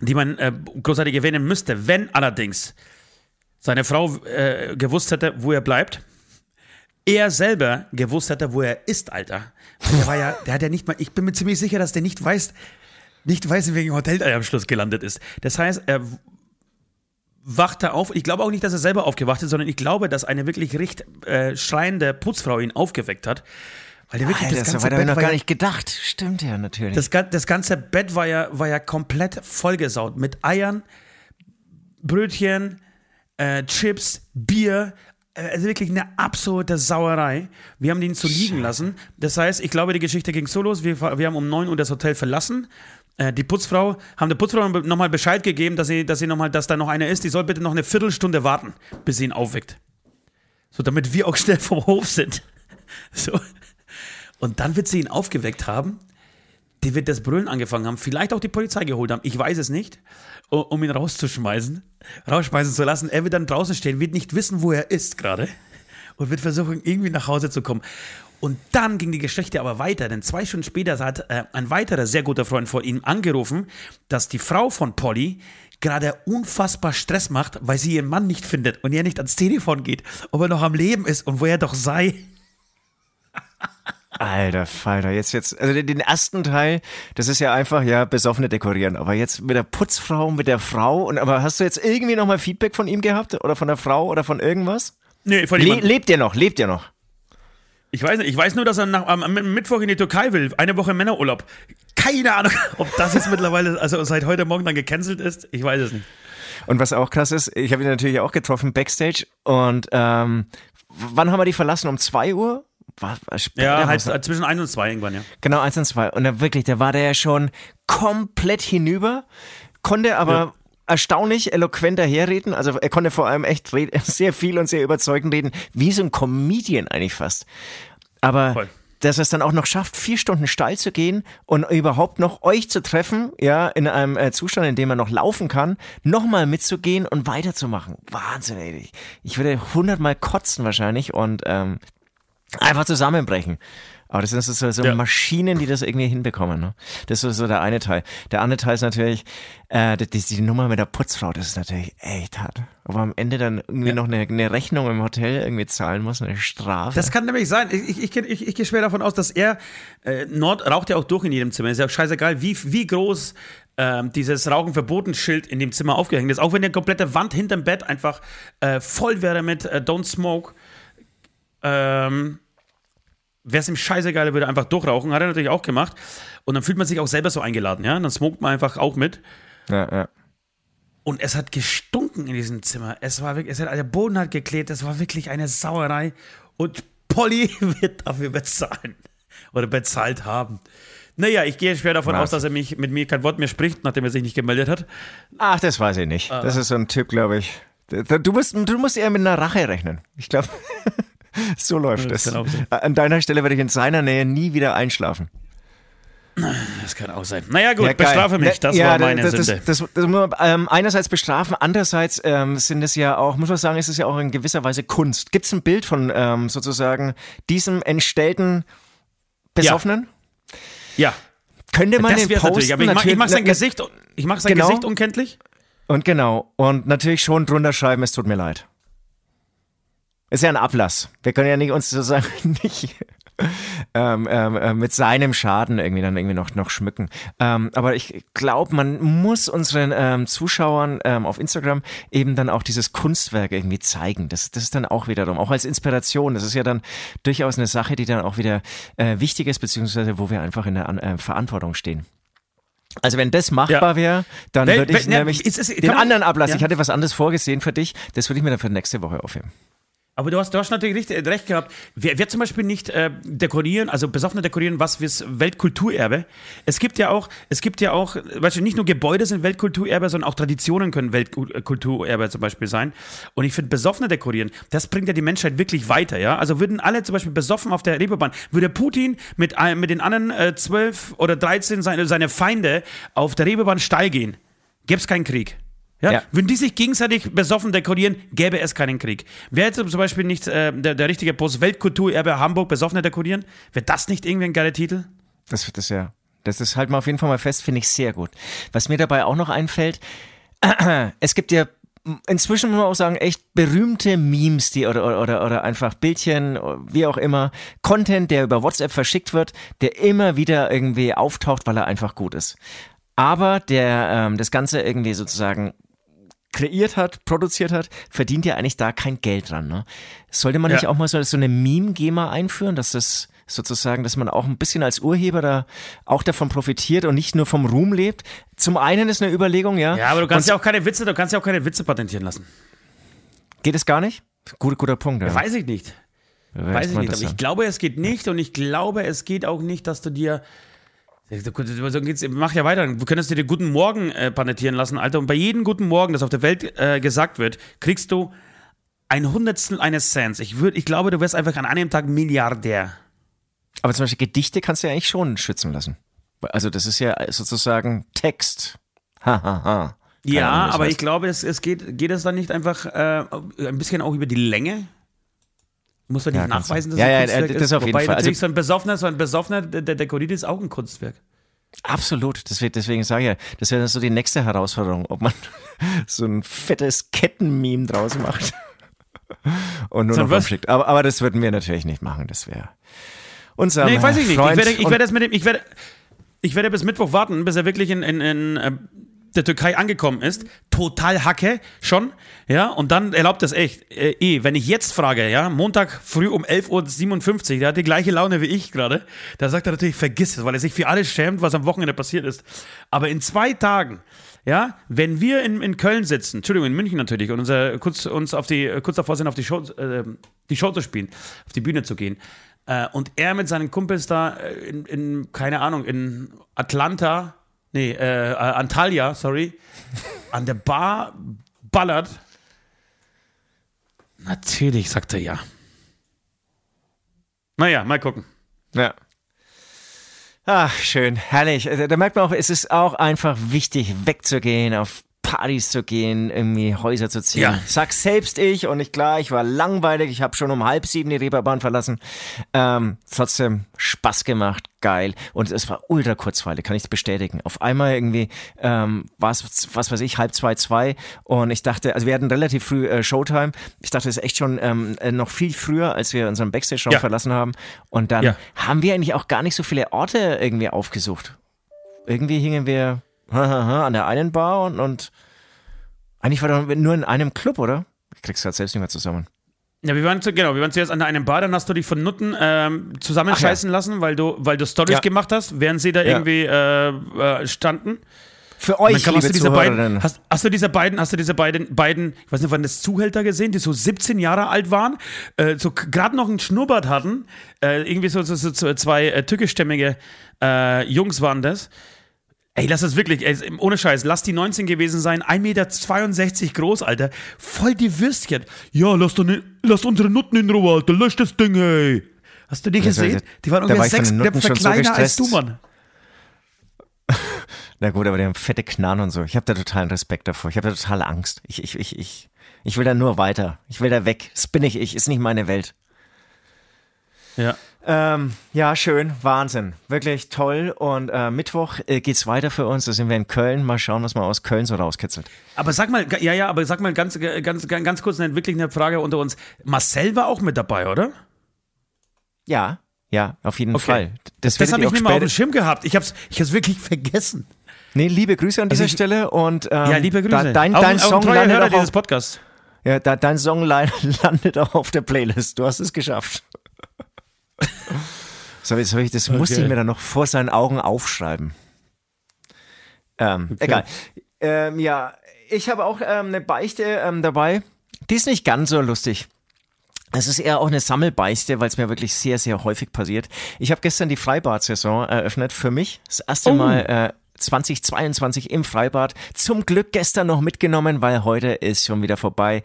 die man äh, großartig erwähnen müsste. Wenn allerdings seine Frau äh, gewusst hätte, wo er bleibt, er selber gewusst hätte, wo er ist, Alter. Der war ja, der hat ja nicht mal, ich bin mir ziemlich sicher, dass der nicht weiß, nicht weiß, in welchem Hotel er am Schluss gelandet ist. Das heißt, er wachte auf. Ich glaube auch nicht, dass er selber aufgewacht ist, sondern ich glaube, dass eine wirklich recht äh, schreiende Putzfrau ihn aufgeweckt hat.
Weil der wirklich Alter, das ganze so Bett noch gar nicht gedacht. Stimmt ja natürlich.
Das, das ganze Bett war ja, war ja komplett vollgesaut mit Eiern, Brötchen, äh, Chips, Bier. Äh, also wirklich eine absolute Sauerei. Wir haben ihn so liegen lassen. Das heißt, ich glaube, die Geschichte ging so los. Wir, wir haben um 9 Uhr das Hotel verlassen. Äh, die Putzfrau, haben der Putzfrau nochmal Bescheid gegeben, dass sie, dass sie noch mal, dass da noch einer ist. Die soll bitte noch eine Viertelstunde warten, bis sie ihn aufweckt. So, damit wir auch schnell vom Hof sind. So. Und dann wird sie ihn aufgeweckt haben. Die wird das Brüllen angefangen haben, vielleicht auch die Polizei geholt haben, ich weiß es nicht, um ihn rauszuschmeißen, rausschmeißen zu lassen. Er wird dann draußen stehen, wird nicht wissen, wo er ist gerade und wird versuchen, irgendwie nach Hause zu kommen. Und dann ging die Geschichte aber weiter, denn zwei Stunden später hat äh, ein weiterer sehr guter Freund von ihm angerufen, dass die Frau von Polly gerade unfassbar Stress macht, weil sie ihren Mann nicht findet und er nicht ans Telefon geht, ob er noch am Leben ist und wo er doch sei.
Alter Falter, jetzt, jetzt, also den ersten Teil, das ist ja einfach, ja, besoffene dekorieren. Aber jetzt mit der Putzfrau, mit der Frau, und aber hast du jetzt irgendwie nochmal Feedback von ihm gehabt? Oder von der Frau oder von irgendwas?
Nee,
von Le Lebt ihr noch? Lebt ihr noch?
Ich weiß nicht, ich weiß nur, dass er nach, am Mittwoch in die Türkei will, eine Woche Männerurlaub. Keine Ahnung, ob das jetzt mittlerweile, also seit heute Morgen dann gecancelt ist, ich weiß es nicht.
Und was auch krass ist, ich habe ihn natürlich auch getroffen backstage und ähm, wann haben wir die verlassen? Um 2 Uhr?
war, war ja, halt zwischen 1 und 2 irgendwann, ja.
Genau, 1 und 2. Und dann wirklich, da war der ja schon komplett hinüber, konnte aber ja. Erstaunlich eloquent daherreden. Also er konnte vor allem echt sehr viel und sehr überzeugend reden, wie so ein Comedian eigentlich fast. Aber Voll dass er es dann auch noch schafft, vier Stunden steil zu gehen und überhaupt noch euch zu treffen, ja, in einem äh, Zustand, in dem er noch laufen kann, nochmal mitzugehen und weiterzumachen. Wahnsinn, ey. Ich würde hundertmal kotzen wahrscheinlich und ähm, einfach zusammenbrechen. Aber das sind so, so ja. Maschinen, die das irgendwie hinbekommen. Ne? Das ist so der eine Teil. Der andere Teil ist natürlich, äh, die, die Nummer mit der Putzfrau, das ist natürlich echt hart. Aber am Ende dann irgendwie ja. noch eine, eine, Rechnung im Hotel irgendwie zahlen muss, eine Strafe.
Das kann nämlich sein. Ich, ich, ich, ich gehe schwer davon aus, dass er, äh, Nord raucht ja auch durch in jedem Zimmer. Ist ja scheißegal, wie, wie groß ähm, dieses Rauchenverbotenschild in dem Zimmer aufgehängt ist. Auch wenn die komplette Wand hinterm Bett einfach äh, voll wäre mit äh, Don't Smoke ähm, wäre es ihm scheißegal, er würde einfach durchrauchen. Hat er natürlich auch gemacht. Und dann fühlt man sich auch selber so eingeladen, ja. dann smoked man einfach auch mit.
Ja, ja.
Und es hat gestunken in diesem Zimmer. Es war wirklich, es hat, der Boden hat geklebt, es war wirklich eine Sauerei. Und Polly wird dafür bezahlen. Oder bezahlt haben. Naja, ich gehe schwer davon Was? aus, dass er mich mit mir kein Wort mehr spricht, nachdem er sich nicht gemeldet hat.
Ach, das weiß ich nicht. Ah. Das ist so ein Typ, glaube ich. Du musst, du musst eher mit einer Rache rechnen. Ich glaube, so läuft es. An deiner Stelle werde ich in seiner Nähe nie wieder einschlafen.
Das kann auch sein. Naja, gut, ja, bestrafe mich. Das ja, war meine das, Sünde.
Das, das, das man ähm, einerseits bestrafen, andererseits ähm, sind es ja auch, muss man sagen, ist es ja auch in gewisser Weise Kunst. Gibt es ein Bild von ähm, sozusagen diesem entstellten Besoffenen?
Ja. ja.
Könnte man
das
den posten?
Natürlich, aber ich, mach, ich mache sein Gesicht, ich mach sein genau. Gesicht unkenntlich.
Und genau. Und natürlich schon drunter schreiben, es tut mir leid. Ist ja ein Ablass. Wir können ja nicht uns sozusagen nicht ähm, ähm, äh, mit seinem Schaden irgendwie dann irgendwie noch, noch schmücken. Ähm, aber ich glaube, man muss unseren ähm, Zuschauern ähm, auf Instagram eben dann auch dieses Kunstwerk irgendwie zeigen. Das, das ist dann auch wiederum, auch als Inspiration. Das ist ja dann durchaus eine Sache, die dann auch wieder äh, wichtig ist, beziehungsweise wo wir einfach in der äh, Verantwortung stehen. Also wenn das machbar wäre, dann würde ich ne, nämlich ist, ist, den anderen Ablass, ja. ich hatte was anderes vorgesehen für dich, das würde ich mir dann für nächste Woche aufheben.
Aber du hast, du hast natürlich recht, äh, recht gehabt. Wer, wer zum Beispiel nicht äh, dekorieren, also besoffene dekorieren, was fürs Weltkulturerbe. Es gibt ja auch, es gibt ja auch, weißt du, nicht nur Gebäude sind Weltkulturerbe, sondern auch Traditionen können Weltkulturerbe zum Beispiel sein. Und ich finde, besoffene dekorieren, das bringt ja die Menschheit wirklich weiter, ja. Also würden alle zum Beispiel besoffen auf der Reeperbahn, würde Putin mit, mit den anderen äh, zwölf äh, oder dreizehn seine, seine Feinde auf der Reeperbahn steil gehen, gäbe es keinen Krieg. Ja? ja? Wenn die sich gegenseitig besoffen dekorieren, gäbe es keinen Krieg. Wäre jetzt zum Beispiel nicht äh, der, der richtige Post Weltkulturerbe Hamburg besoffene dekorieren? Wäre das nicht irgendwie ein geiler Titel?
Das wird es ja. Das ist halt mal auf jeden Fall mal fest, finde ich sehr gut. Was mir dabei auch noch einfällt, es gibt ja inzwischen muss man auch sagen, echt berühmte Memes, die oder, oder, oder einfach Bildchen, wie auch immer, Content, der über WhatsApp verschickt wird, der immer wieder irgendwie auftaucht, weil er einfach gut ist. Aber der ähm, das Ganze irgendwie sozusagen kreiert hat, produziert hat, verdient ja eigentlich da kein Geld dran. Ne? Sollte man ja. nicht auch mal so, so eine Meme-GEMA einführen, dass das sozusagen, dass man auch ein bisschen als Urheber da auch davon profitiert und nicht nur vom Ruhm lebt. Zum einen ist eine Überlegung, ja.
Ja, aber du kannst und, ja auch keine Witze, du kannst ja auch keine Witze patentieren lassen.
Geht es gar nicht? Guter, guter Punkt. Ja.
Weiß ich nicht. Weiß ich nicht, aber ich glaube, es geht nicht und ich glaube, es geht auch nicht, dass du dir so geht's, mach ja weiter. Du könntest dir den guten Morgen äh, patentieren lassen, Alter. Und bei jedem guten Morgen, das auf der Welt äh, gesagt wird, kriegst du ein Hundertstel eines Cents. Ich, würd, ich glaube, du wärst einfach an einem Tag Milliardär.
Aber zum Beispiel Gedichte kannst du ja eigentlich schon schützen lassen. Also das ist ja sozusagen Text. Hahaha. Ha, ha.
Ja, Ahnung, aber heißt. ich glaube, es, es geht, geht es dann nicht einfach äh, ein bisschen auch über die Länge? Muss man nicht ja, nachweisen,
dass ja, es ein ja, Kunstwerk das ist? auf jeden
Wobei
Fall.
natürlich also, so ein besoffener, so ein besoffener, der, der dekoriert ist auch ein Kunstwerk.
Absolut, deswegen, deswegen sage ich ja, das wäre so die nächste Herausforderung, ob man so ein fettes Kettenmeme draus macht und nur so noch schickt. Aber, aber das würden wir natürlich nicht machen, das wäre unser Nee,
weiß ich nicht. Freund ich werde, ich werde das mit dem, ich werde, ich werde bis Mittwoch warten, bis er wirklich in, in, in äh, der Türkei angekommen ist, total Hacke schon, ja, und dann erlaubt das echt. Äh, eh, wenn ich jetzt frage, ja, Montag früh um 11.57 Uhr, der hat die gleiche Laune wie ich gerade, da sagt er natürlich, vergiss es, weil er sich für alles schämt, was am Wochenende passiert ist. Aber in zwei Tagen, ja, wenn wir in, in Köln sitzen, Entschuldigung, in München natürlich, und unser, kurz, uns auf die, kurz davor sind, auf die Show, äh, die Show zu spielen, auf die Bühne zu gehen, äh, und er mit seinen Kumpels da äh, in, in keine Ahnung, in Atlanta nee, äh, Antalya, sorry, an der Bar ballert. Natürlich, sagt er ja. Naja, mal gucken.
Ja. Ach, schön, herrlich. Also, da merkt man auch, es ist auch einfach wichtig, wegzugehen, auf Partys zu gehen, irgendwie Häuser zu ziehen. Ja. Sag selbst ich und ich klar, ich war langweilig, ich habe schon um halb sieben die Reeperbahn verlassen. Ähm, trotzdem Spaß gemacht, geil und es war ultra kurzweilig, kann ich bestätigen. Auf einmal irgendwie ähm, war es, was weiß ich, halb zwei, zwei und ich dachte, also wir hatten relativ früh äh, Showtime. Ich dachte, es ist echt schon ähm, äh, noch viel früher, als wir unseren Backstage-Show ja. verlassen haben und dann ja. haben wir eigentlich auch gar nicht so viele Orte irgendwie aufgesucht. Irgendwie hingen wir an der einen Bar und, und eigentlich war doch nur in einem Club, oder? Ich krieg's gerade selbst nicht mehr zusammen.
Ja, wir waren, zu, genau, wir waren zuerst an einem Bar, dann hast du dich von Nutten ähm, zusammenscheißen ja. lassen, weil du, weil du Stories ja. gemacht hast, während sie da irgendwie äh, äh, standen.
Für euch, liebe
hast, du diese beiden, hast, hast du diese beiden, hast du diese beiden, beiden, ich weiß nicht, wann das Zuhälter gesehen, die so 17 Jahre alt waren, äh, so gerade noch einen Schnurrbart hatten, äh, irgendwie so, so, so, zwei äh, türkischstämmige äh, Jungs waren das. Ey, lass das wirklich, ey, ohne Scheiß, lass die 19 gewesen sein, 1,62 Meter groß, Alter. Voll die Würstchen. Ja, lass, doch ne, lass unsere Nutten in Ruhe, Alter, lösch das Ding, ey. Hast du die
Das war-
gesehen? Die waren
war
ungefähr
von
sechs Köpfe
schon so
kleiner als du. Mann.
Na gut, aber die haben fette Knarren und so. Ich habe da totalen Respekt davor. Ich habe da totale Angst. Ich, ich, ich, ich, ich will da nur weiter. Ich will da weg. Das bin ich ich. Ist nicht meine Welt.
Ja.
Ähm, ja, schön. Wahnsinn. Wirklich toll. Und äh, Mittwoch äh, geht's weiter für uns. Da sind wir in Köln. Mal schauen, was man aus Köln so rauskitzelt.
Aber sag mal, ja, ja, aber sag mal ganz, ganz, ganz, ganz kurz eine, wirklich eine Frage unter uns. Marcel war auch mit dabei, oder?
Ja, ja, auf jeden
Okay.
Fall. Das,
Das habe ich
auch
nicht mal auf dem Schirm gehabt. Ich hab's, ich hab's wirklich vergessen.
Nee, liebe Grüße an dieser
ich-
Stelle und ähm,
Ja, liebe Grüße.
Da, dein,
Auch-
dein
auch
Song
treuer
landet
Hörer
auch
dieses
auf,
Podcasts.
ja, da, dein Song landet auch auf der Playlist. Du hast es geschafft. so, jetzt ich, das musste ich
Okay.
mir dann noch vor seinen Augen aufschreiben. Ähm, Egal. Ähm, ja, ich habe auch ähm, eine Beichte ähm, dabei. Die ist nicht ganz so lustig. Es ist eher auch eine Sammelbeichte, weil es mir wirklich sehr, sehr häufig passiert. Ich habe gestern die Freibad-Saison eröffnet für mich. Das erste
Oh.
Mal äh, 2022 im Freibad. Zum Glück gestern noch mitgenommen, weil heute ist schon wieder vorbei.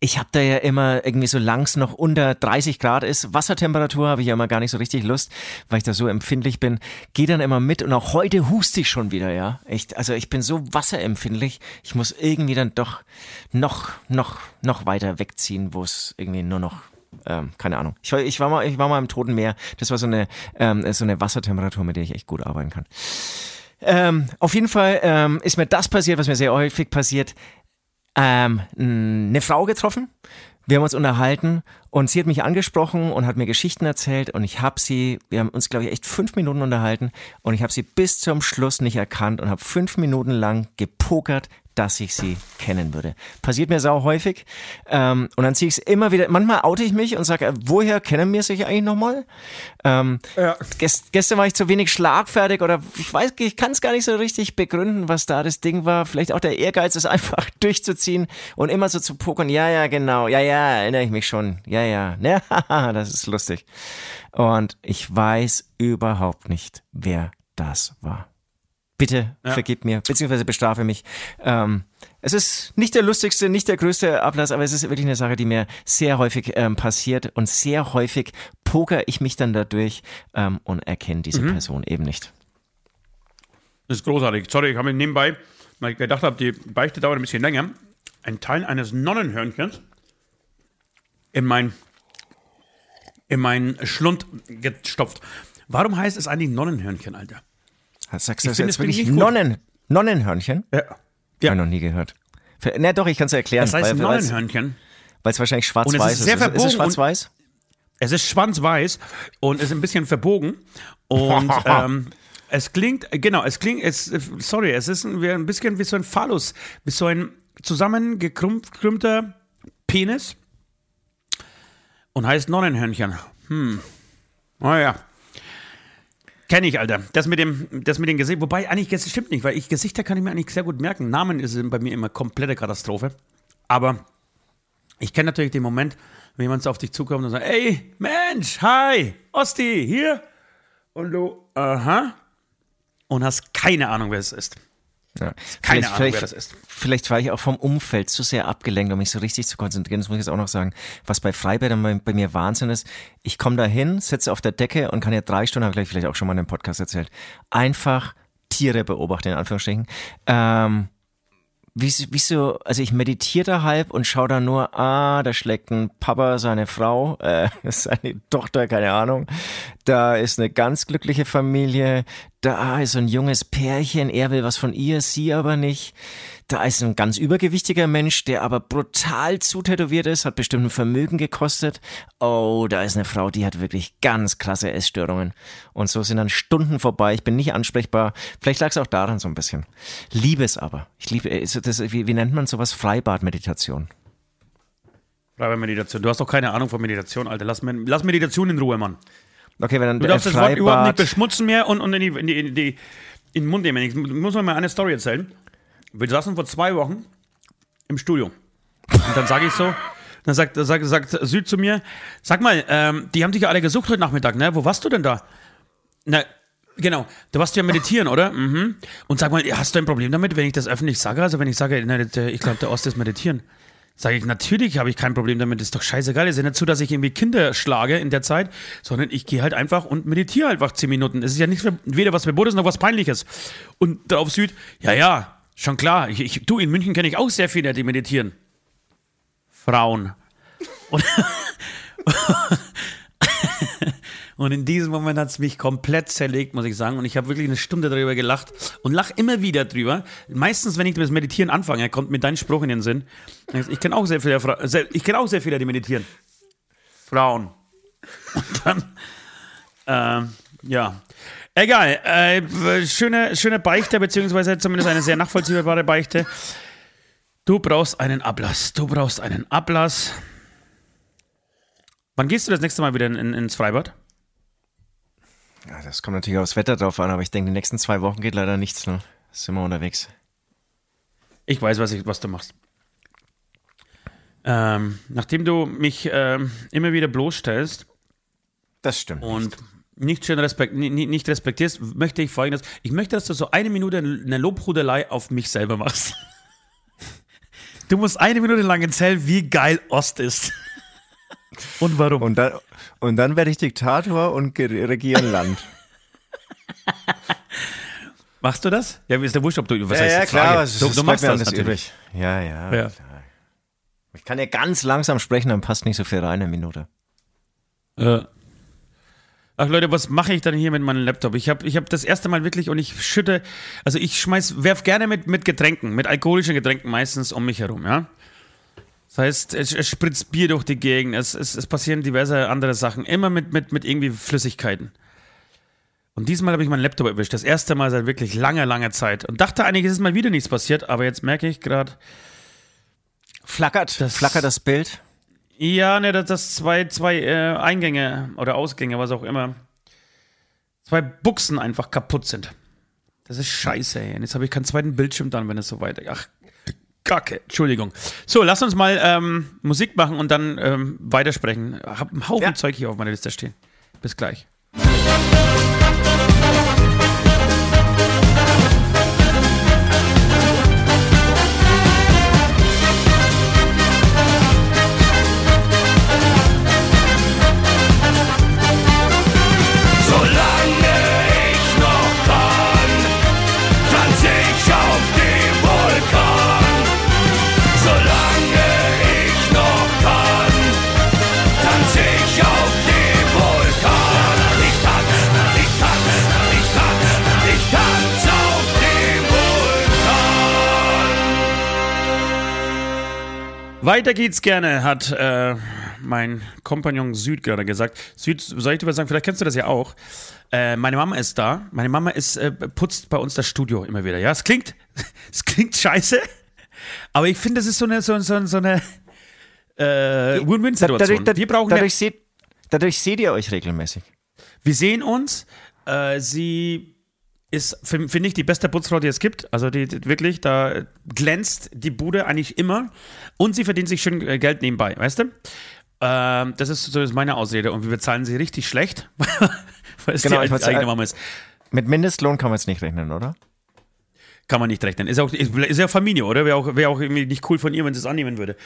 Ich habe da ja immer irgendwie, solange es noch unter 30 Grad ist, Wassertemperatur habe ich ja immer gar nicht so richtig Lust, weil ich da so empfindlich bin. Gehe dann immer mit und auch heute huste ich schon wieder, ja. Echt, also ich bin so wasserempfindlich. Ich muss irgendwie dann doch noch, noch, noch weiter wegziehen, wo es irgendwie nur noch ähm, keine Ahnung. Ich war, ich war mal, ich war mal im Toten Meer. Das war so eine, ähm, so eine Wassertemperatur, mit der ich echt gut arbeiten kann. Ähm, auf jeden Fall ähm, ist mir das passiert, was mir sehr häufig passiert. Ähm, eine Frau getroffen. Wir haben uns unterhalten und sie hat mich angesprochen und hat mir Geschichten erzählt und ich habe sie, wir haben uns glaube ich echt fünf Minuten unterhalten und ich habe sie bis zum Schluss nicht erkannt und habe fünf Minuten lang gepokert, dass ich sie kennen würde. Passiert mir sau häufig ähm, und dann ziehe ich es immer wieder, manchmal oute ich mich und sage, äh, woher kennen wir sich eigentlich nochmal? Ähm, gest, gestern war ich zu wenig schlagfertig oder ich weiß, ich kann es gar nicht so richtig begründen, was da das Ding war. Vielleicht auch der Ehrgeiz, es einfach durchzuziehen und immer so zu pokern. Ja, ja, genau. Ja, ja, erinnere ich mich schon. Ja, ja. Ja, das ist lustig. Und ich weiß überhaupt nicht, wer das war. Bitte vergib mir, beziehungsweise bestrafe mich. Ähm, es ist nicht der lustigste, nicht der größte Ablass, aber es ist wirklich eine Sache, die mir sehr häufig ähm, passiert und sehr häufig poker ich mich dann dadurch ähm, und erkenne diese Person eben nicht.
Das ist großartig. Sorry, ich habe mir nebenbei, weil ich gedacht habe, die Beichte dauert ein bisschen länger, einen Teil eines Nonnenhörnchens in mein, in meinen Schlund gestopft. Warum heißt es eigentlich Nonnenhörnchen, Alter?
Sagst du das jetzt
es
wirklich. Nonnen, Nonnenhörnchen?
Ja.
Hab ich noch nie gehört. Na doch, ich kann es erklären.
Das heißt
weil es
Nonnenhörnchen.
wahrscheinlich
Und
schwarz-weiß
es ist sehr
Ist es
verbogen
schwarz-weiß?
Es ist schwanzweiß und ist ein bisschen verbogen. Und ähm, es klingt, genau, es klingt, es, sorry, es ist ein, ein bisschen wie so ein Phallus, wie so ein zusammengekrümmter Penis und heißt Nonnenhörnchen. Hm. Oh ja. Kenn ich, Alter. Das mit dem, das mit dem Gesicht. Wobei, eigentlich, das stimmt nicht, weil ich Gesichter kann ich mir eigentlich sehr gut merken. Namen ist bei mir immer komplette Katastrophe. Aber ich kenne natürlich den Moment, wenn jemand so auf dich zukommt und sagt, ey, Mensch, hi, Osti, hier. Und du, aha. Und hast keine Ahnung, wer es ist.
Ja.
Keine
vielleicht,
Ahnung,
vielleicht,
wer das ist.
Vielleicht war ich auch vom Umfeld zu sehr abgelenkt, um mich so richtig zu konzentrieren. Das muss ich jetzt auch noch sagen. Was bei Freibädern bei, bei mir Wahnsinn ist, ich komme da hin, sitze auf der Decke und kann ja drei Stunden, habe ich vielleicht auch schon mal in einem Podcast erzählt, einfach Tiere beobachten, in Anführungsstrichen. Ähm, wie, wie so, also ich meditiere da halb und schaue da nur, ah, da schlägt ein Papa seine Frau, äh, seine Tochter, keine Ahnung. Da ist eine ganz glückliche Familie. Da ist so ein junges Pärchen, er will was von ihr, sie aber nicht. Da ist ein ganz übergewichtiger Mensch, der aber brutal zutätowiert ist, hat bestimmt ein Vermögen gekostet. Oh, da ist eine Frau, die hat wirklich ganz krasse Essstörungen. Und so sind dann Stunden vorbei. Ich bin nicht ansprechbar. Vielleicht lag es auch daran so ein bisschen. Liebe es aber. Ich liebe, äh, das, wie, wie nennt man sowas? Freibadmeditation.
Meditation. Du hast doch keine Ahnung von Meditation, Alter. Lass, lass Meditation in Ruhe, Mann.
Okay, wenn dann
Du darfst
äh,
das Wort überhaupt nicht
Freibad,
beschmutzen mehr und, und in, die, in, die, in, die, in den Mund nehmen. Ich muss mal eine Story erzählen. Wir saßen vor zwei Wochen im Studio. Und dann sage ich so, dann sagt, sagt, sagt Süd zu mir, sag mal, ähm, die haben dich ja alle gesucht heute Nachmittag, ne? Wo warst du denn da? Na, genau, du warst ja meditieren, oder? Mhm. Und sag mal, hast du ein Problem damit, wenn ich das öffentlich sage? Also wenn ich sage, na, ich glaube, der Ost ist meditieren. Sage ich, natürlich habe ich kein Problem damit, ist doch scheißegal. Es ist ja nicht so, dass ich irgendwie Kinder schlage in der Zeit, sondern ich gehe halt einfach und meditiere einfach zehn Minuten. Es ist ja nicht weder was Verbotenes noch was Peinliches. Und darauf Süd, ja, ja, schon klar. Ich, ich, du, in München kenne ich auch sehr viele, die meditieren. Frauen. Und, und in diesem Moment hat es mich komplett zerlegt, muss ich sagen. Und ich habe wirklich eine Stunde darüber gelacht und lache immer wieder drüber. Meistens, wenn ich das Meditieren anfange, kommt mir dein Spruch in den Sinn. Ich kenne auch sehr viele, ich kenne auch sehr viele, die meditieren. Frauen. Und dann, äh, ja. Egal, äh, schöne, schöne Beichte, beziehungsweise zumindest eine sehr nachvollziehbare Beichte. Du brauchst einen Ablass. Du brauchst einen Ablass. Wann gehst du das nächste Mal wieder in, in, ins Freibad?
Ja, das kommt natürlich aufs Wetter drauf an, aber ich denke, die nächsten zwei Wochen geht leider nichts. Ne? Sind wir unterwegs.
Ich weiß, was, ich, was du machst. Ähm, nachdem du mich ähm, immer wieder bloßstellst.
Das stimmt.
Und nicht schön respekt, nicht, nicht respektierst, möchte ich folgendes. Ich möchte, dass du so eine Minute eine Lobhudelei auf mich selber machst. Du musst eine Minute lang erzählen, wie geil Ost ist. Und warum?
Und dann, und dann werde ich Diktator und regieren Land.
Machst du das? Ja, ist der Wurscht, ob du
was ja, heißt ja, klar, was, du, du machst das natürlich. Ja, ja, ja. Klar. Ich kann ja ganz langsam sprechen, dann passt nicht so viel rein in eine Minute.
Äh. Ach Leute, was mache ich dann hier mit meinem Laptop? Ich habe ich hab das erste Mal wirklich und ich schütte, also ich schmeiß, werf gerne mit, mit Getränken, mit alkoholischen Getränken meistens um mich herum, ja. Das heißt, es, es spritzt Bier durch die Gegend, es, es, es passieren diverse andere Sachen, immer mit, mit, mit irgendwie Flüssigkeiten. Und diesmal habe ich meinen Laptop erwischt, das erste Mal seit wirklich langer, langer Zeit. Und dachte eigentlich, es ist mal wieder nichts passiert, aber jetzt merke ich gerade.
Flackert, das, flackert das Bild?
Ja, ne, dass das zwei, zwei äh, Eingänge oder Ausgänge, was auch immer, zwei Buchsen einfach kaputt sind. Das ist scheiße, ey. Und jetzt habe ich keinen zweiten Bildschirm dann, wenn es so weitergeht. Ach, Kacke, Entschuldigung. So, lass uns mal ähm, Musik machen und dann ähm, weitersprechen. Ich habe einen Haufen ja. Zeug hier auf meiner Liste stehen. Bis gleich. Weiter geht's gerne, hat äh, mein Kompagnon Süd gerade gesagt. Süd, soll ich dir was sagen? Vielleicht kennst du das ja auch. Äh, meine Mama ist da. Meine Mama ist, äh, putzt bei uns das Studio immer wieder. Ja, es klingt, es klingt scheiße, aber ich finde, das ist so eine, so, so, so eine äh, Win-Win-Situation.
Wir brauchen dadurch, ja, seht, dadurch seht ihr euch regelmäßig.
Wir sehen uns. Äh, sie ist, finde ich, die beste Putzfrau, die es gibt. Also die, die, wirklich, da glänzt die Bude eigentlich immer und sie verdient sich schön äh, Geld nebenbei, weißt du? Ähm, das ist so ist meine Ausrede und wir bezahlen sie richtig schlecht,
weil es genau, die eigene Mama ist. Mit Mindestlohn kann man jetzt nicht rechnen, oder?
Kann man nicht rechnen. Ist, auch, ist, ist ja Familie, oder? Wäre auch, wär auch irgendwie nicht cool von ihr, wenn sie es annehmen würde.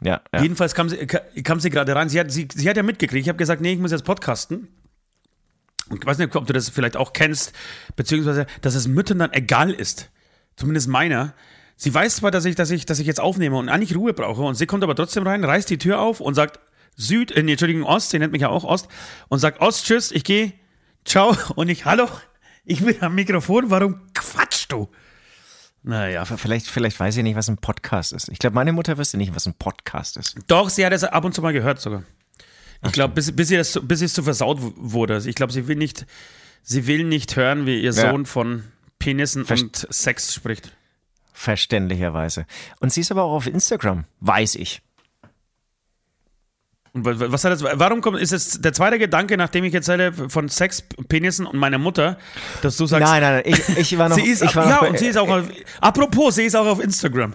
Ja, ja. Jedenfalls kam sie, kam sie gerade rein. Sie hat, sie, sie hat ja mitgekriegt. Ich habe gesagt, nee, ich muss jetzt podcasten. Und ich weiß nicht, ob du das vielleicht auch kennst, beziehungsweise, dass es Müttern dann egal ist. Zumindest meiner. Sie weiß zwar, dass ich, dass ich, dass ich jetzt aufnehme und eigentlich Ruhe brauche, und sie kommt aber trotzdem rein, reißt die Tür auf und sagt Süd, äh, nee, Entschuldigung, Ost, sie nennt mich ja auch Ost, und sagt Ost, tschüss, ich gehe, ciao, und ich, hallo, ich bin am Mikrofon, warum quatschst du?
Naja. Vielleicht, vielleicht weiß ich nicht, was ein Podcast ist. Ich glaube, meine Mutter wüsste nicht, was ein Podcast ist.
Doch, sie hat es ab und zu mal gehört sogar. Ich glaube, bis, bis, ihr das, bis es so versaut wurde. Ich glaube, sie will nicht, sie will nicht hören, wie ihr Sohn ja. von Penissen Ver und Sex spricht.
Verständlicherweise. Und sie ist aber auch auf Instagram, weiß ich.
Und was hat das, warum kommt, ist es der zweite Gedanke, nachdem ich erzähle von Sex, Penissen und meiner Mutter, dass du sagst.
Nein, nein, nein, ich, ich war noch.
sie ist,
ich war
ja,
noch
und sie ist auch, auf, apropos, sie ist auch auf Instagram.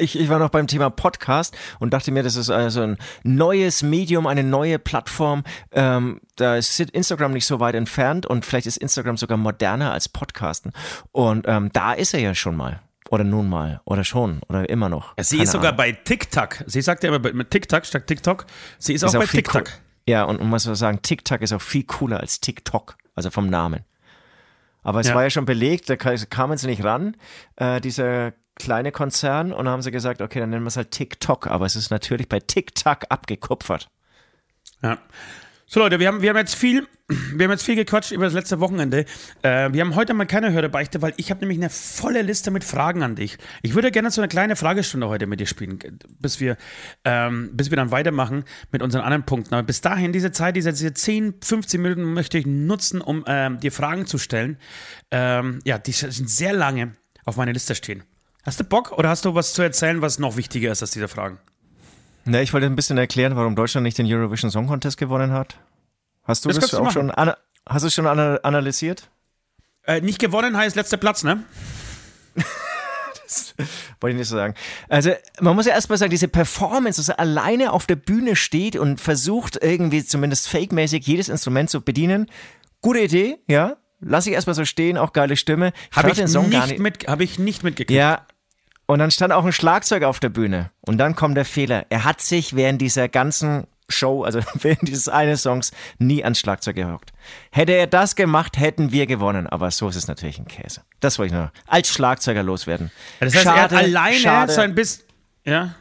Ich, ich war noch beim Thema Podcast und dachte mir, das ist also ein neues Medium, eine neue Plattform. Ähm, da ist Instagram nicht so weit entfernt und vielleicht ist Instagram sogar moderner als Podcasten. Und ähm, da ist er ja schon mal. Oder nun mal. Oder schon. Oder immer noch.
Sie
Keine
ist sogar
Ahnung.
bei TikTok. Sie sagt ja immer bei- mit TikTok statt TikTok. Sie ist, auch bei
viel
TikTok.
cool- Ja, und, und muss man sagen, TikTok ist auch viel cooler als TikTok. Also vom Namen. Aber es
Ja.
war ja schon belegt, da ka- kamen sie nicht ran, äh, dieser kleine Konzern, und haben sie gesagt, okay, dann nennen wir es halt TikTok. Aber es ist natürlich bei TikTok abgekupfert.
Ja. So Leute, wir haben, wir haben jetzt viel, wir haben jetzt viel gequatscht über das letzte Wochenende. Äh, wir haben heute mal keine Hörerbeichte, weil ich habe nämlich eine volle Liste mit Fragen an dich. Ich würde gerne so eine kleine Fragestunde heute mit dir spielen, bis wir, ähm, bis wir dann weitermachen mit unseren anderen Punkten. Aber bis dahin, diese Zeit, diese, diese 10, 15 Minuten möchte ich nutzen, um ähm, dir Fragen zu stellen. Ähm, ja, die sind sehr lange auf meiner Liste stehen. Hast du Bock oder hast du was zu erzählen, was noch wichtiger ist als diese Fragen?
Ne, ich wollte ein bisschen erklären, warum Deutschland nicht den Eurovision Song Contest gewonnen hat. Hast du
Das
das,
du
auch
machen.
schon, ana hast du es schon ana analysiert?
Äh, nicht gewonnen heißt letzter Platz, ne?
Wollte ich nicht so sagen. Also, man muss ja erstmal sagen, diese Performance, dass er alleine auf der Bühne steht und versucht, irgendwie zumindest fake-mäßig jedes Instrument zu bedienen. Gute Idee, ja. Lass ich erstmal so stehen, auch geile Stimme.
Habe ich,
den Song
nicht
nicht.
mit, hab ich nicht mitgekriegt.
Ja. Und dann stand auch ein Schlagzeug auf der Bühne. Und dann kommt der Fehler. Er hat sich während dieser ganzen Show, also während dieses einen Songs, nie ans Schlagzeug gehockt. Hätte er das gemacht, hätten wir gewonnen. Aber so ist es natürlich ein Käse. Das wollte ich nur als Schlagzeuger loswerden.
Das heißt,
schade,
er hat alleine
schade.
sein Biss. Ja.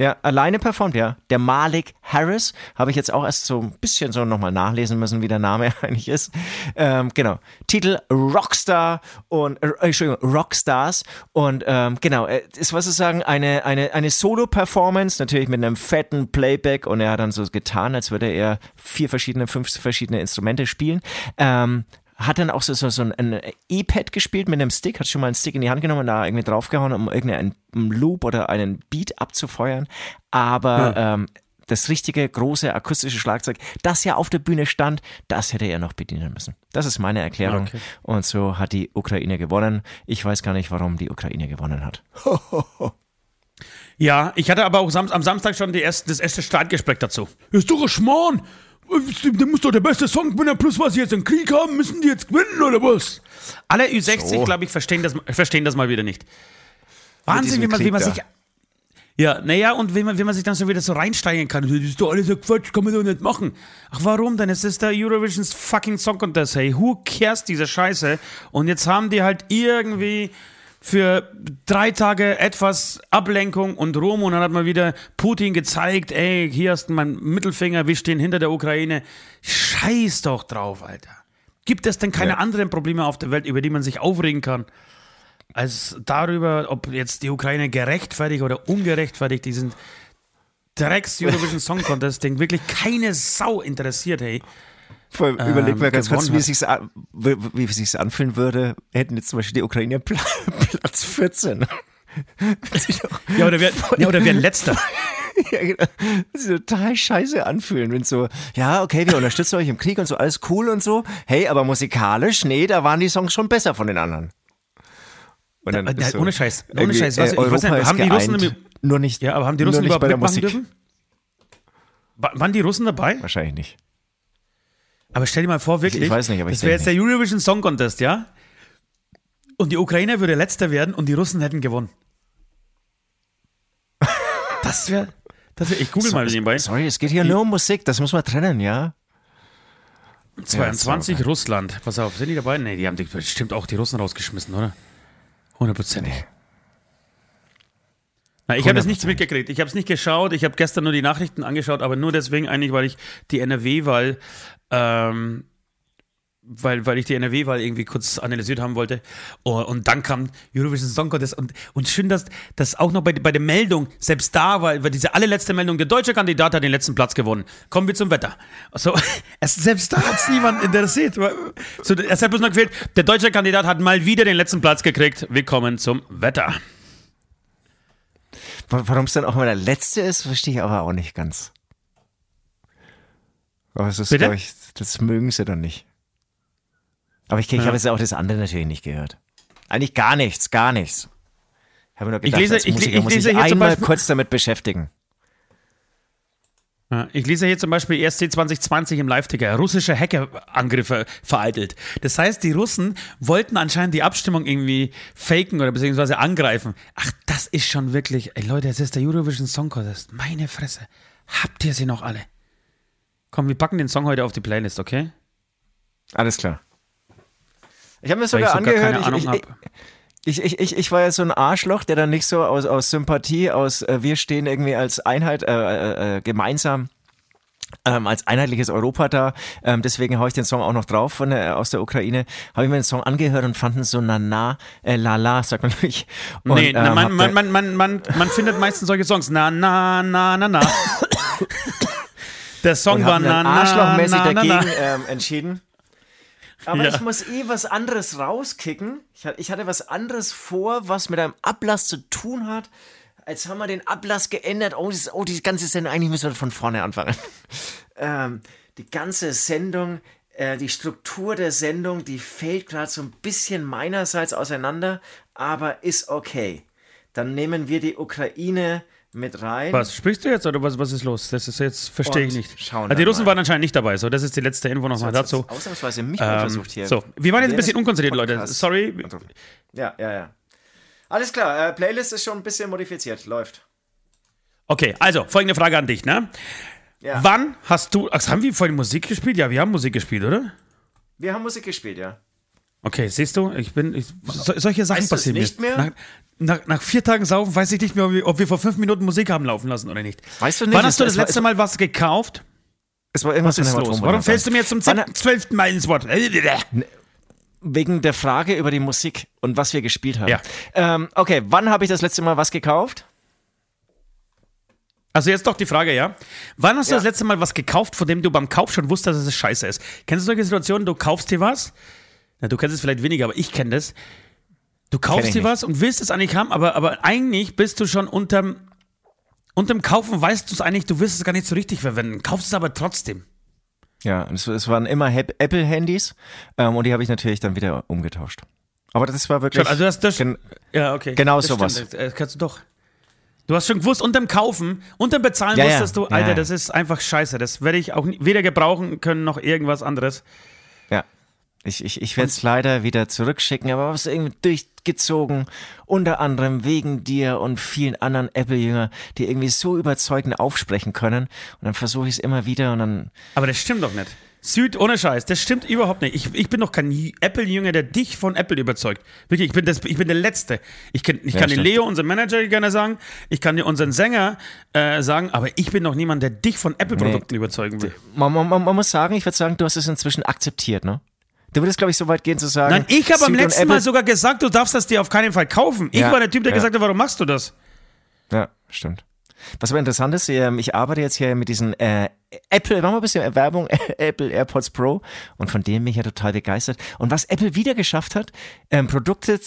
Ja, alleine performt, ja. Der Malik Harris habe ich jetzt auch erst so ein bisschen so nochmal nachlesen müssen, wie der Name eigentlich ist. Ähm, genau. Titel Rockstar und, äh, Entschuldigung, Rockstars. Und ähm, genau, äh, ist was zu sagen, eine, eine, eine Solo-Performance, natürlich mit einem fetten Playback und er hat dann so getan, als würde er vier verschiedene, fünf verschiedene Instrumente spielen. Ähm, hat dann auch so, so, so ein, E-Pad gespielt mit einem Stick, hat schon mal einen Stick in die Hand genommen und da irgendwie draufgehauen, um irgendeinen Loop oder einen Beat abzufeuern. Aber ähm, das richtige große akustische Schlagzeug, das ja auf der Bühne stand, das hätte er noch bedienen müssen. Das ist meine Erklärung.
Okay.
Und so hat die Ukraine gewonnen. Ich weiß gar nicht, warum die Ukraine gewonnen hat.
Ja, ich hatte aber auch am Samstag schon die erste, das erste Startgespräch dazu. Ist doch ein Schmarrn. Der muss doch der beste Song gewinnen, plus was sie jetzt einen Krieg haben, müssen die jetzt gewinnen, oder was? Alle Ü60,
So.
glaube ich, verstehen das, verstehen das mal wieder nicht. Wahnsinn, wie man, wie man
da.
sich. Ja, naja, und wie man, wie man sich dann so wieder so reinsteigen kann. Das ist doch alles so Quatsch, kann man doch nicht machen. Ach, warum denn? Es ist der Eurovision's fucking Song Contest, hey. Who cares diese Scheiße? Und jetzt haben die halt irgendwie für drei Tage etwas Ablenkung und Ruhm und dann hat man wieder Putin gezeigt, ey, hier hast du meinen Mittelfinger, wir stehen hinter der Ukraine. Scheiß doch drauf, Alter. Gibt es denn keine
Ja.
anderen Probleme auf der Welt, über die man sich aufregen kann? als darüber, ob jetzt die Ukraine gerechtfertigt oder ungerechtfertigt diesen Drecks Eurovision Song Contest, den wirklich keine Sau interessiert, hey.
Vor, überleg mal ganz kurz, wie es sich wie, wie es sich anfühlen würde, hätten jetzt zum Beispiel die Ukraine Pla Platz 14. Das ist doch-
Ja, oder wir, ja, oder wir ein Letzter.
Ja, genau. Das ist total scheiße anfühlen, wenn so, ja, okay, wir unterstützen euch im Krieg und so, alles cool und so. Hey, aber musikalisch, nee, da waren die Songs schon besser von den anderen. Und dann
Ja,
ist
ohne Scheiß, ohne Scheiß, was-
äh,
ich weiß nicht, haben die Russen
geeint, nur nicht,
Ja, aber haben die Russen überhaupt
bei der
mitmachen
Musik?
dürfen? Wa- Waren die Russen dabei?
Wahrscheinlich nicht.
Aber stell dir mal vor, wirklich.
Ich weiß nicht, aber ich
Das wäre jetzt
denke
der Eurovision Song Contest, ja? Und die Ukrainer würde letzter werden und die Russen hätten gewonnen. Das wäre. Das wär, ich google mal nebenbei.
Sorry, es geht hier nur um Musik, das muss man trennen, ja?
22
sauber.
Russland. Pass auf, sind die dabei? Nee, die haben die, bestimmt auch die Russen rausgeschmissen, oder? Hundertprozentig. Na, ich habe jetzt nichts mitgekriegt. Ich habe es nicht geschaut. Ich habe gestern nur die Nachrichten angeschaut, aber nur deswegen eigentlich, weil ich die NRW-Wahl, ähm, weil, weil ich die NRW-Wahl irgendwie kurz analysiert haben wollte. Oh, und dann kam Eurovision Song Contest. Und, und schön, dass das auch noch bei, bei der Meldung, selbst da war, war diese allerletzte Meldung, der deutsche Kandidat hat den letzten Platz gewonnen. Kommen wir zum Wetter. So, es, selbst da hat es niemand interessiert. So, es hat bloß noch gefehlt, der deutsche Kandidat hat mal wieder den letzten Platz gekriegt. Wir kommen zum Wetter.
Wa- Warum es dann auch immer der letzte ist, verstehe ich aber auch nicht ganz. Aber es ist,
Bitte?
glaub ich, das mögen sie dann nicht. Aber ich, ich
Ja.
habe jetzt auch das andere natürlich nicht gehört. Eigentlich gar nichts, gar nichts. Ich habe nur
Ich
gedacht,
lese-
als
ich-
Musiker
ich
muss
lese
ich einmal
Beispiel-
kurz damit beschäftigen.
Ja, ich lese hier zum Beispiel ESC 2020 im Live-Ticker. Russische Hackerangriffe vereitelt. Das heißt, die Russen wollten anscheinend die Abstimmung irgendwie faken oder beziehungsweise angreifen. Ach, das ist schon wirklich. Ey Leute, es ist der Eurovision Song Contest. Meine Fresse. Habt ihr sie noch alle? Komm, wir packen den Song heute auf die Playlist, okay?
Alles klar. Ich habe mir sogar
keine
angehört,
Ahnung
ich, ich, ich, ich, ich war ja so ein Arschloch, der dann nicht so aus, aus Sympathie, aus äh, wir stehen irgendwie als Einheit äh, äh, äh, gemeinsam ähm, als einheitliches Europa da. Ähm, deswegen haue ich den Song auch noch drauf von der, aus der Ukraine. Habe ich mir den Song angehört und fanden so na na, äh, la la, sagt man nicht. Und,
Nee, na,
ähm,
man, man, man, man, man, man findet meistens solche Songs. Na, na, na, na, na. Der Song war na,
arschlochmäßig
na, na,
dagegen
na.
ähm, entschieden. Aber
Ja.
ich muss eh was anderes rauskicken. Ich hatte was anderes vor, was mit einem Ablass zu tun hat. Jetzt haben wir den Ablass geändert. Oh, das, oh die ganze Sendung, eigentlich müssen wir von vorne anfangen. ähm, die ganze Sendung, äh, die Struktur der Sendung, die fällt gerade so ein bisschen meinerseits auseinander, aber ist okay. Dann nehmen wir die Ukraine mit rein.
Was, sprichst du jetzt oder was, was ist los? Das ist jetzt, verstehe ich nicht.
schauen
Also die
dann
Russen
mal.
waren anscheinend nicht dabei, so, das ist die letzte Info nochmal dazu.
Ausnahmsweise mich mal
Ähm,
versucht hier.
so, wir waren jetzt ein bisschen unkonzentriert, Leute. Sorry.
Ja, ja, ja. Alles klar, äh, Playlist ist schon ein bisschen modifiziert, läuft.
Okay, also, folgende Frage an dich, ne?
Ja.
Wann hast du, ach, haben wir vorhin Musik gespielt? Ja, wir haben Musik gespielt, oder?
Wir haben Musik gespielt, ja.
Okay, siehst du, ich bin, ich, so, solche Sachen
Weißt du
passieren
nicht
mir.
mehr?
Nach, nach, nach vier Tagen Saufen weiß ich nicht mehr, ob wir, ob wir vor fünf Minuten Musik haben laufen lassen oder nicht.
Weißt du nicht,
Wann hast du das letzte Mal was gekauft?
Es war irgendwas
Was ist los? Warum fällst du mir jetzt zum zwölften Mal ins Wort?
Wegen der Frage über die Musik und was wir gespielt haben.
Ja.
Ähm, okay, wann habe ich das letzte Mal was gekauft?
Also jetzt doch die Frage, ja. Wann hast du
Ja.
das letzte Mal was gekauft, von dem du beim Kauf schon wusstest, dass es scheiße ist? Kennst du solche Situationen, du kaufst dir was? Na, du kennst es vielleicht weniger, aber ich kenne das. Du kaufst dir was und willst es eigentlich haben, aber, aber eigentlich bist du schon unterm, unterm Kaufen, weißt du es eigentlich, du willst es gar nicht so richtig verwenden, kaufst es aber trotzdem.
Ja, es, es waren immer Apple-Handys ähm, und die habe ich natürlich dann wieder umgetauscht. Aber das war wirklich.
Schon, also das, das,
gen-
ja, okay.
genau
das
sowas.
Stimmt, das, äh, kannst du doch. Du hast schon gewusst, unterm Kaufen, unterm Bezahlen
Ja, ja.
wusstest du,
Ja,
Alter,
ja.
das ist einfach scheiße. Das werde ich auch weder gebrauchen können noch irgendwas anderes.
Ja. Ich, ich, ich werde es leider wieder zurückschicken, aber was irgendwie durchgezogen, unter anderem wegen dir und vielen anderen Apple-Jünger, die irgendwie so überzeugend aufsprechen können. Und dann versuche ich es immer wieder und dann.
Aber das stimmt doch nicht. Süd, ohne Scheiß, das stimmt überhaupt nicht. Ich, ich bin doch kein Apple-Jünger, der dich von Apple überzeugt. Wirklich, ich bin, das, ich bin der Letzte. Ich, kenn, ich
Ja,
kann den. Leo, unseren Manager, gerne sagen. Ich kann dir unseren Sänger äh, sagen, aber ich bin doch niemand, der dich von Apple-Produkten überzeugen will.
Man, man man muss sagen, ich würde sagen, du hast es inzwischen akzeptiert, ne? Du würdest, glaube ich, so weit gehen zu sagen.
Nein, ich habe am letzten Mal sogar gesagt, du darfst das dir auf keinen Fall kaufen. Ich
Ja,
war der Typ, der
ja.
gesagt hat, warum machst du das?
Ja, stimmt. Was aber interessant ist, ähm, ich arbeite jetzt hier mit diesen äh, Apple, machen wir ein bisschen Werbung, Apple AirPods Pro und von denen bin ich ja total begeistert. Und was Apple wieder geschafft hat, ähm, Produkte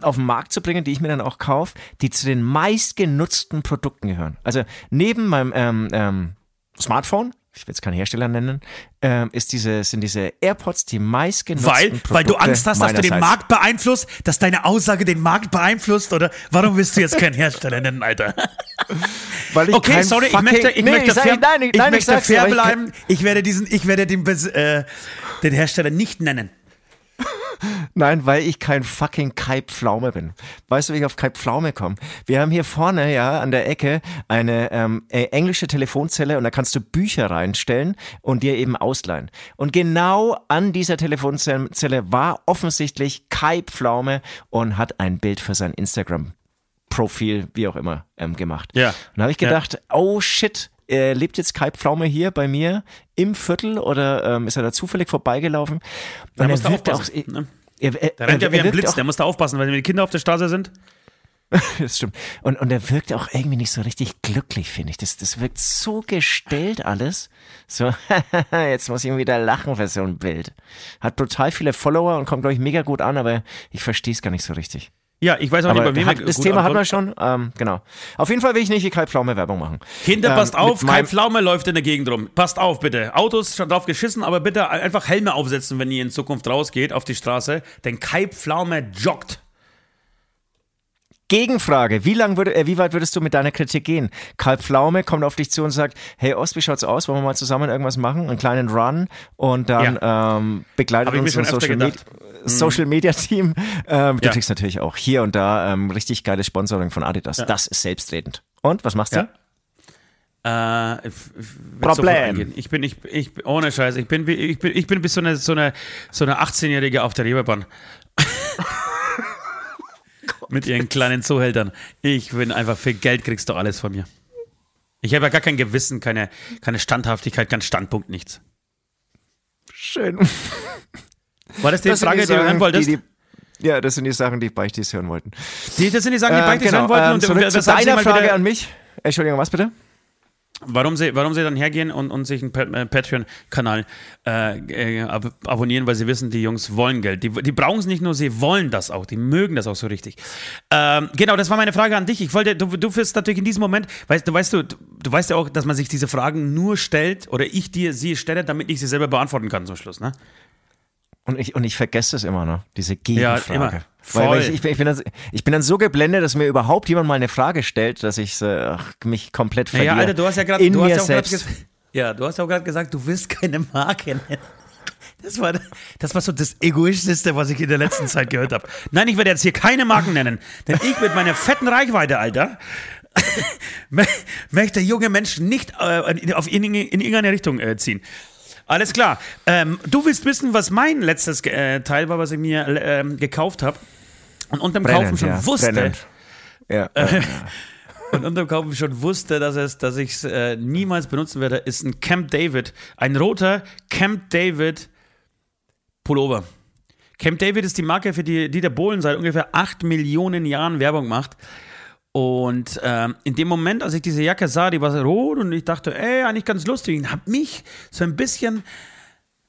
auf den Markt zu bringen, die ich mir dann auch kaufe, die zu den meistgenutzten Produkten gehören. Also neben meinem ähm, ähm, Smartphone, ich will jetzt keinen Hersteller nennen, ähm, ist diese, sind diese AirPods die meistgenutzten
Weil,
Produkte
weil du Angst hast, dass du den. Markt beeinflusst, dass deine Aussage den Markt beeinflusst, oder warum willst du jetzt keinen Hersteller nennen, Alter?
Weil ich
Okay, sorry, ich möchte, ich
Nee,
möchte
sag-
fair,
nein, ich,
ich
nein, ich
möchte fair
ich-
bleiben. Ich werde diesen, ich werde den, äh, den Hersteller nicht nennen.
Nein, weil ich kein fucking Kai Pflaume bin. Weißt du, wie ich auf Kai Pflaume komme? Wir haben hier vorne, ja, an der Ecke eine ähm, äh, englische Telefonzelle und da kannst du Bücher reinstellen und dir eben ausleihen. Und genau an dieser Telefonzelle war offensichtlich Kai Pflaume und hat ein Bild für sein Instagram Profil, wie auch immer, ähm, gemacht.
Ja.
Und da habe ich
Ja.
gedacht, oh shit, äh, lebt jetzt Kai Pflaume hier bei mir im Viertel oder ähm, ist er da zufällig vorbeigelaufen? Und er wirkt auch,
aufpassen, ne?
er, er,
Der rennt ja wie ein Blitz,
auch-
der muss da aufpassen, weil wenn die Kinder auf der Straße sind.
Das stimmt. Und, und er wirkt auch irgendwie nicht so richtig glücklich, finde ich. Das, das wirkt so gestellt alles. So, jetzt muss ich ihm wieder lachen für so ein Bild. Hat total viele Follower und kommt, glaube ich, mega gut an, aber ich verstehe es gar nicht so richtig.
Ja, ich weiß auch
Aber
nicht, bei wem
hat, das Thema hatten wir schon. Ähm, genau. Auf jeden Fall will ich nicht wie Kai Pflaume Werbung machen.
Kinder,
Ähm,
passt auf, Kai Pflaume läuft in der Gegend rum. Passt auf, bitte. Autos schon drauf geschissen, aber bitte einfach Helme aufsetzen, wenn ihr in Zukunft rausgeht auf die Straße. Denn Kai Pflaume joggt.
Gegenfrage: Wie lang würde, äh, wie weit würdest du mit deiner Kritik gehen? Kai Pflaume kommt auf dich zu und sagt: Hey Ost, wie schaut's aus? Wollen wir mal zusammen irgendwas machen? Einen kleinen Run und dann ähm, begleitet uns
öfter
Social, Med
gedacht.
Social Media Team. Ähm, Du
Ja.
kriegst natürlich auch hier und da ähm, richtig geiles Sponsoring von Adidas. Das ist selbstredend. Und was machst du?
Ja. Äh,
Problem.
Ich bin, ich, ich, ohne Scheiß, ich bin, ich bin, ich bin bis so eine, so eine, so eine 18-Jährige auf der Reeperbahn. Mit ihren kleinen Zuhältern. Ich bin einfach, für Geld kriegst du alles von mir. Ich habe ja gar kein Gewissen, keine, keine Standhaftigkeit, kein Standpunkt, nichts.
Schön.
War das die
Das
Frage, die, du hören wolltest?
Die, die, ja, das sind die Sachen, die Beichtis hören wollten.
Die, das sind die Sachen, die
Äh,
beide
genau,
hören wollten.
ähm,
und
zurück zu deiner Frage
wieder-
an mich. Entschuldigung, was bitte?
Warum sie, warum sie dann hergehen und, und sich einen äh, Patreon-Kanal äh, äh, ab abonnieren, weil sie wissen, die Jungs wollen Geld. Die, die brauchen es nicht nur, sie wollen das auch. Die mögen das auch so richtig. Ähm, genau, das war meine Frage an dich. Ich wollte, du, du wirst natürlich in diesem Moment, weißt du, weißt du, du, weißt ja auch, dass man sich diese Fragen nur stellt oder ich dir sie stelle, damit ich sie selber beantworten kann zum Schluss, ne?
Und ich, und ich vergesse es immer noch, diese Gegenfrage.
immer.
Weil,
Voll.
weil ich, ich, bin, ich, bin dann, ich bin dann so geblendet, dass mir überhaupt jemand mal eine Frage stellt, dass ich äh, mich komplett verliere.
Naja, Alter, du hast ja gerade,
in mir
ja
selbst.
ja, du hast ja auch gerade gesagt, du willst keine Marke nennen. Das war, das war so das Egoistischste, was ich in der letzten Zeit gehört habe. Nein, ich werde jetzt hier keine Marken nennen, denn ich mit meiner fetten Reichweite, Alter, mö- möchte junge Menschen nicht äh, in- auf in, in irgendeine Richtung äh, ziehen. Alles klar. Ähm, du willst wissen, was mein letztes äh, Teil war, was ich mir ähm, gekauft habe und unterm Kaufen
Brennend,
schon
ja,
wusste.
brennend. Ja,
Äh,
ja.
und unterm Kaufen schon wusste, dass, es, dass ich es äh, niemals benutzen werde, ist ein Camp David. Ein roter Camp David Pullover. Camp David ist die Marke, für die Dieter Bohlen seit ungefähr 8 Millionen Jahren Werbung macht. Und ähm, in dem Moment, als ich diese Jacke sah, die war rot und ich dachte, ey, eigentlich ganz lustig. Und habe mich so ein bisschen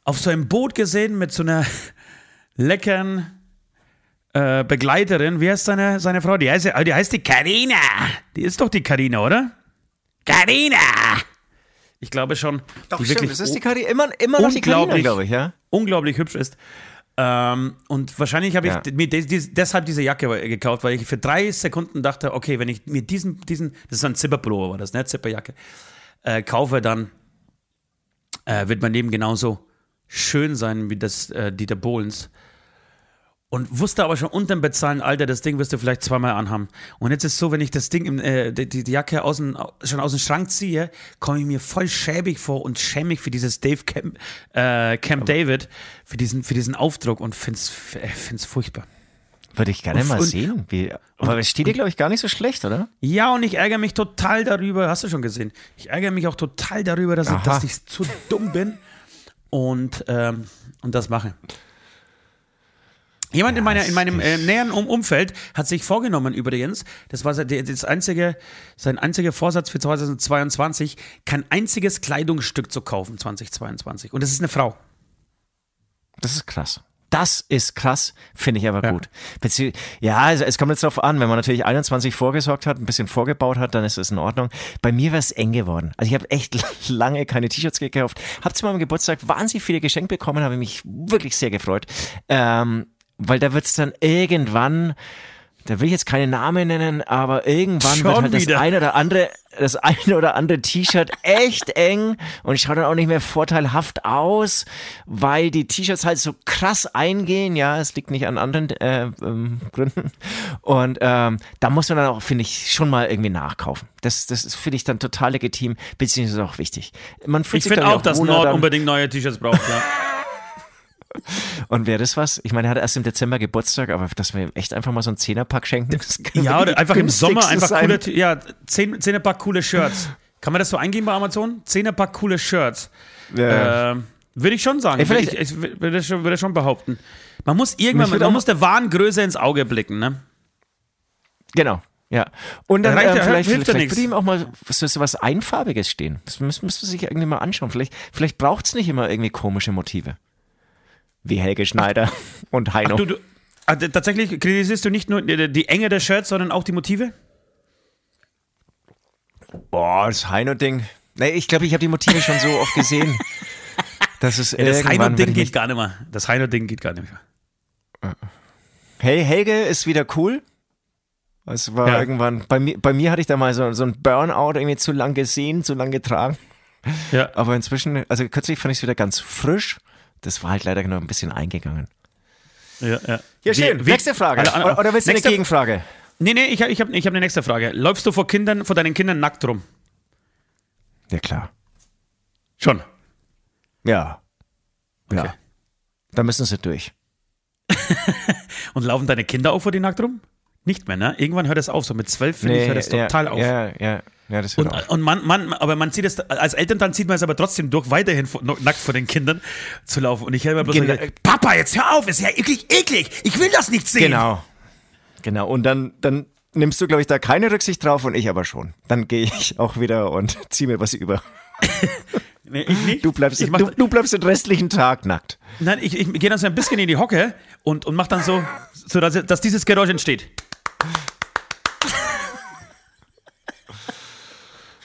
auf so einem Boot gesehen mit so einer leckeren äh, Begleiterin. Wie heißt seine, seine Frau? Die heißt, die heißt die Karina. Die ist doch die Karina, oder? Karina! Ich glaube schon.
Doch,
die
stimmt,
wirklich
das ist die Kari, immer, immer noch die Karina, glaube ich, ja.
unglaublich hübsch ist. Ähm, und wahrscheinlich habe ich
Ja.
mir des, des, deshalb diese Jacke gekauft, weil ich für drei Sekunden dachte, okay, wenn ich mir diesen, diesen, das ist ein Zipperpullover, war das, ne? Zipperjacke, äh, kaufe, dann äh, wird mein Leben genauso schön sein wie das äh, Dieter Bohlens. Und wusste aber schon unterm bezahlen Alter, das Ding wirst du vielleicht zweimal anhaben. Und jetzt ist es so, wenn ich das Ding, im, äh, die, die Jacke aus dem, schon aus dem Schrank ziehe, komme ich mir voll schäbig vor und schämig für dieses Dave Camp, äh, Camp David, für diesen, für diesen Aufdruck und find's, äh, find's furchtbar.
Würde ich gerne
Und-
mal sehen. Wie, aber es steht dir, glaube ich, gar nicht so schlecht, oder?
Ja, und ich ärgere mich total darüber, hast du schon gesehen, ich ärgere mich auch total darüber, dass, ich, dass ich zu dumm bin und, ähm, und das mache. Jemand in, meiner, in meinem äh, näheren um Umfeld hat sich vorgenommen übrigens, das war das einzige, sein einziger Vorsatz für 2022, kein einziges Kleidungsstück zu kaufen 2022. Und das ist eine Frau.
Das ist krass. Das ist krass, finde ich aber
Ja.
gut. Bezieh ja, also es kommt jetzt darauf an, wenn man natürlich 21 vorgesorgt hat, ein bisschen vorgebaut hat, dann ist es in Ordnung. Bei mir wäre es eng geworden. Also ich habe echt lange keine T-Shirts gekauft. Habe zu meinem Geburtstag wahnsinnig viele geschenkt bekommen, habe mich wirklich sehr gefreut. Ähm, weil da wird es dann irgendwann, da will ich jetzt keine Namen nennen, aber irgendwann
Schon
wird halt das
wieder.
eine oder andere, das eine oder andere T-Shirt echt eng und schaut dann auch nicht mehr vorteilhaft aus, weil die T-Shirts halt so krass eingehen. Ja, es liegt nicht an anderen äh, ähm, Gründen. Und ähm, da muss man dann auch, finde ich, schon mal irgendwie nachkaufen. Das, das ist, finde ich, dann total legitim, beziehungsweise auch wichtig. Man fühlt
Ich finde
glaub
auch, dass Nord
dann-
unbedingt neue T-Shirts braucht. Ja.
Und wäre das was? Ich meine, er hat erst im Dezember Geburtstag, aber dass wir ihm echt einfach mal so einen Zehnerpack schenken.
Ja, oder einfach im Sommer einfach
sein.
coole, ja, zehn, Zehnerpack coole Shirts. Kann man das so eingeben bei Amazon? Zehnerpack coole Shirts.
Ja.
Ähm, würde ich schon sagen.
Ey, vielleicht-
ich, ich, würde schon, würde schon behaupten. Man muss irgendwann, man muss der wahren Größe ins Auge blicken, ne?
Genau. Ja. Und dann
Reicht
ähm, vielleicht,
hilft
vielleicht
ja
würde ihm auch mal so, was Einfarbiges stehen. Das müsste müsste sich irgendwie mal anschauen. Vielleicht, vielleicht braucht es nicht immer irgendwie komische Motive. Wie Helge Schneider und Heino.
Du, du, Ah, tatsächlich kritisierst du nicht nur die, Enge der Shirts, sondern auch die Motive?
Boah, das Heino-Ding. Nee, ich glaube, ich habe die Motive schon so oft gesehen. Das ist
Ja, das Heino-Ding geht gar nicht mehr. Das Heino-Ding geht gar nicht mehr.
Hey, Helge ist wieder cool. Es war
Ja.
irgendwann, bei mir, bei mir hatte ich da mal so, so ein Burnout irgendwie zu lang gesehen, zu lang getragen.
Ja.
Aber inzwischen, also kürzlich fand ich es wieder ganz frisch. Das war halt leider noch ein bisschen eingegangen.
Ja, ja.
Ja, schön.
Wie- wie-
nächste Frage.
Alle- alle-
oder, oder willst du eine
nächste-
Gegenfrage?
Nee, nee, ich, ich habe ich hab eine nächste Frage. Läufst du vor Kindern, vor deinen Kindern nackt rum?
Ja, klar.
Schon.
Ja.
Okay.
Ja. Da müssen sie durch.
Und laufen deine Kinder auch vor dir nackt rum? Nicht mehr, ne? Irgendwann hört es auf. So mit zwölf, finde ich, hört es
ja,
total auf.
Ja, ja, ja, das hört
Und,
auf.
und man, man, aber man sieht es, als Elternteil zieht man es aber trotzdem durch, weiterhin nackt vor den Kindern zu laufen. Und ich höre immer bloß,
Genau.
so, Papa, jetzt hör auf, ist ja eklig, eklig. Ich will das nicht sehen.
Genau. Genau. Und dann, dann nimmst du, glaube ich, da keine Rücksicht drauf und ich aber schon. Dann gehe ich auch wieder und zieh mir was über.
Nee, ich nicht.
Du bleibst,
ich mach,
du, du bleibst den restlichen Tag nackt.
Nein, ich, ich gehe dann so ein bisschen in die Hocke und, und mach dann so, so dass, dass dieses Geräusch entsteht.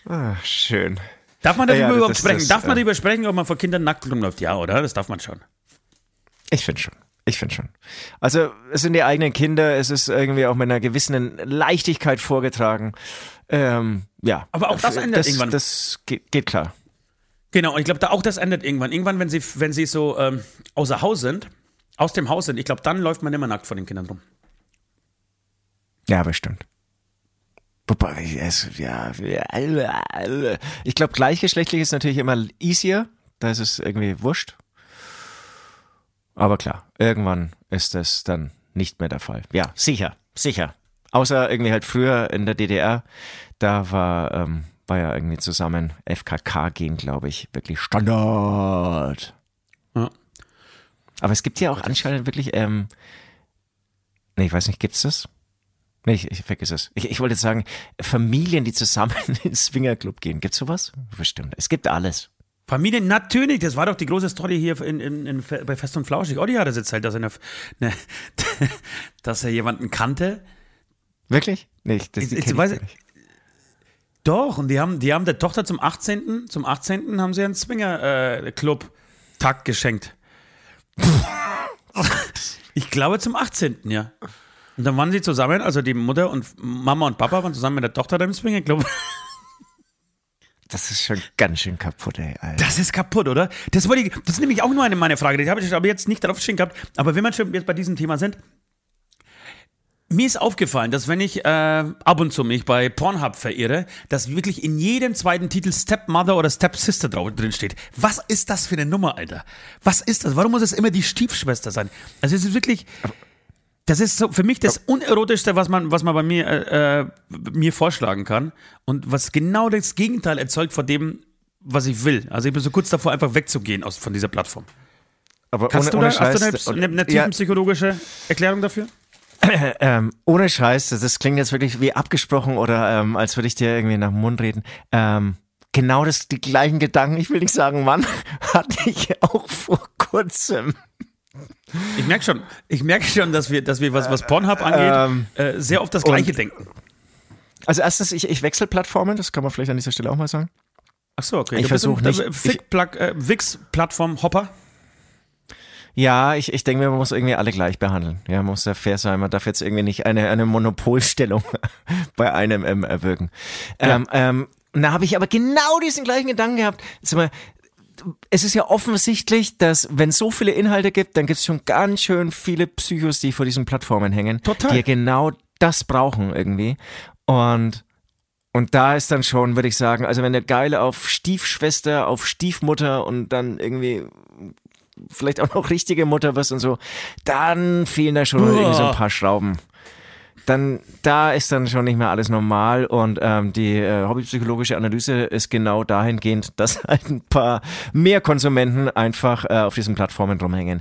Ah, schön.
Darf man darüber
Ja,
überhaupt
das-
sprechen?
das,
darf man
äh,
darüber sprechen, ob man vor Kindern nackt rumläuft? Ja, oder? Das darf man schon.
Ich finde schon. Ich finde schon. Also, es sind die eigenen Kinder, es ist irgendwie auch mit einer gewissen Leichtigkeit vorgetragen. Ähm, ja.
Aber auch das ändert
das,
irgendwann.
Das geht, geht klar.
Genau, ich glaube, da auch das ändert irgendwann. Irgendwann, wenn sie, wenn sie so ähm, außer Haus sind, aus dem Haus sind, ich glaube, dann läuft man immer nackt vor den Kindern rum.
Ja, bestimmt. Ja, ich glaube, gleichgeschlechtlich ist natürlich immer easier. Da ist es irgendwie wurscht. Aber klar, irgendwann ist das dann nicht mehr der Fall. Ja, sicher, sicher. Außer irgendwie halt früher in der DDR, da war, ähm, war ja irgendwie zusammen FKK gehen, glaube ich, wirklich Standard.
Ja.
Aber es gibt ja auch anscheinend wirklich, ähm, nee, ich weiß nicht, gibt's das? Nee, ich, ich vergiss es. Ich, ich wollte jetzt sagen, Familien, die zusammen in den Swingerclub gehen. Gibt's sowas? Bestimmt. Es gibt alles.
Familie, natürlich, das war doch die große Story hier in, in, in, bei Fest und Flauschig. Olli hat das erzählt, dass er, eine, eine, dass er jemanden kannte.
Wirklich? Nee, ich- das
Ich- ich weiß-
nicht.
Doch, und die haben, die haben der Tochter zum 18. Zum 18. haben sie einen Swinger-Club-Tag geschenkt. ich glaube zum 18. ja. Und dann waren sie zusammen, also die Mutter und Mama und Papa waren zusammen mit der Tochter da im Swinger-Club.
Das ist schon ganz schön kaputt, ey. Alter.
Das ist kaputt, oder? Das, wollte ich, das ist nämlich auch nur eine meine Frage. Die habe ich aber jetzt nicht drauf stehen gehabt. Aber wenn wir schon jetzt bei diesem Thema sind, mir ist aufgefallen, dass wenn ich äh, ab und zu mich bei Pornhub verirre, dass wirklich in jedem zweiten Titel Stepmother oder Stepsister drauf drin steht. Was ist das für eine Nummer, Alter? Was ist das? Warum muss es immer die Stiefschwester sein? Also es ist wirklich, das ist so für mich das unerotischste, was man, was man bei mir, äh, äh, mir vorschlagen kann und was genau das Gegenteil erzeugt von dem, was ich will. Also ich bin so kurz davor, einfach wegzugehen aus, von dieser Plattform.
Aber
Kannst
ohne,
du
ohne
da, hast
Scheiß,
du eine, eine, eine
ja,
tiefenpsychologische Erklärung dafür?
ähm, ohne Scheiß, das- das klingt jetzt wirklich wie abgesprochen oder ähm, als würde ich dir irgendwie nach dem Mund reden. Ähm, genau das, die gleichen Gedanken, ich will nicht sagen, Mann, hatte ich auch vor kurzem.
Ich merke schon, ich merke schon, dass wir, dass wir was, was Pornhub angeht,
Ähm,
äh, sehr oft das Gleiche denken.
Also erstens, ich, ich wechsle Plattformen, das kann man vielleicht an dieser Stelle auch mal sagen.
Ach so, okay.
Ich
Du bist
versuch
ein-
nicht-
äh, äh, Wix-Plattform Hopper.
Ja, ich, ich denke mir, man muss irgendwie alle gleich behandeln. Ja, man muss ja fair sein. Man darf jetzt irgendwie nicht eine, eine Monopolstellung bei einem ähm, erwirken. Ähm, ähm, da habe ich aber genau diesen gleichen Gedanken gehabt. Sag mal, es ist ja offensichtlich, dass wenn es so viele Inhalte gibt, dann gibt es schon ganz schön viele Psychos, die vor diesen Plattformen hängen,
Total.
die ja genau das brauchen irgendwie. Und und da ist dann schon, würde ich sagen, also wenn der Geile auf Stiefschwester, auf Stiefmutter und dann irgendwie vielleicht auch noch richtige Mutter wirst und so, dann fehlen da schon irgendwie so ein paar Schrauben. Dann, da ist dann schon nicht mehr alles normal und ähm, die äh, hobbypsychologische Analyse ist genau dahingehend, dass halt ein paar mehr Konsumenten einfach äh, auf diesen Plattformen rumhängen,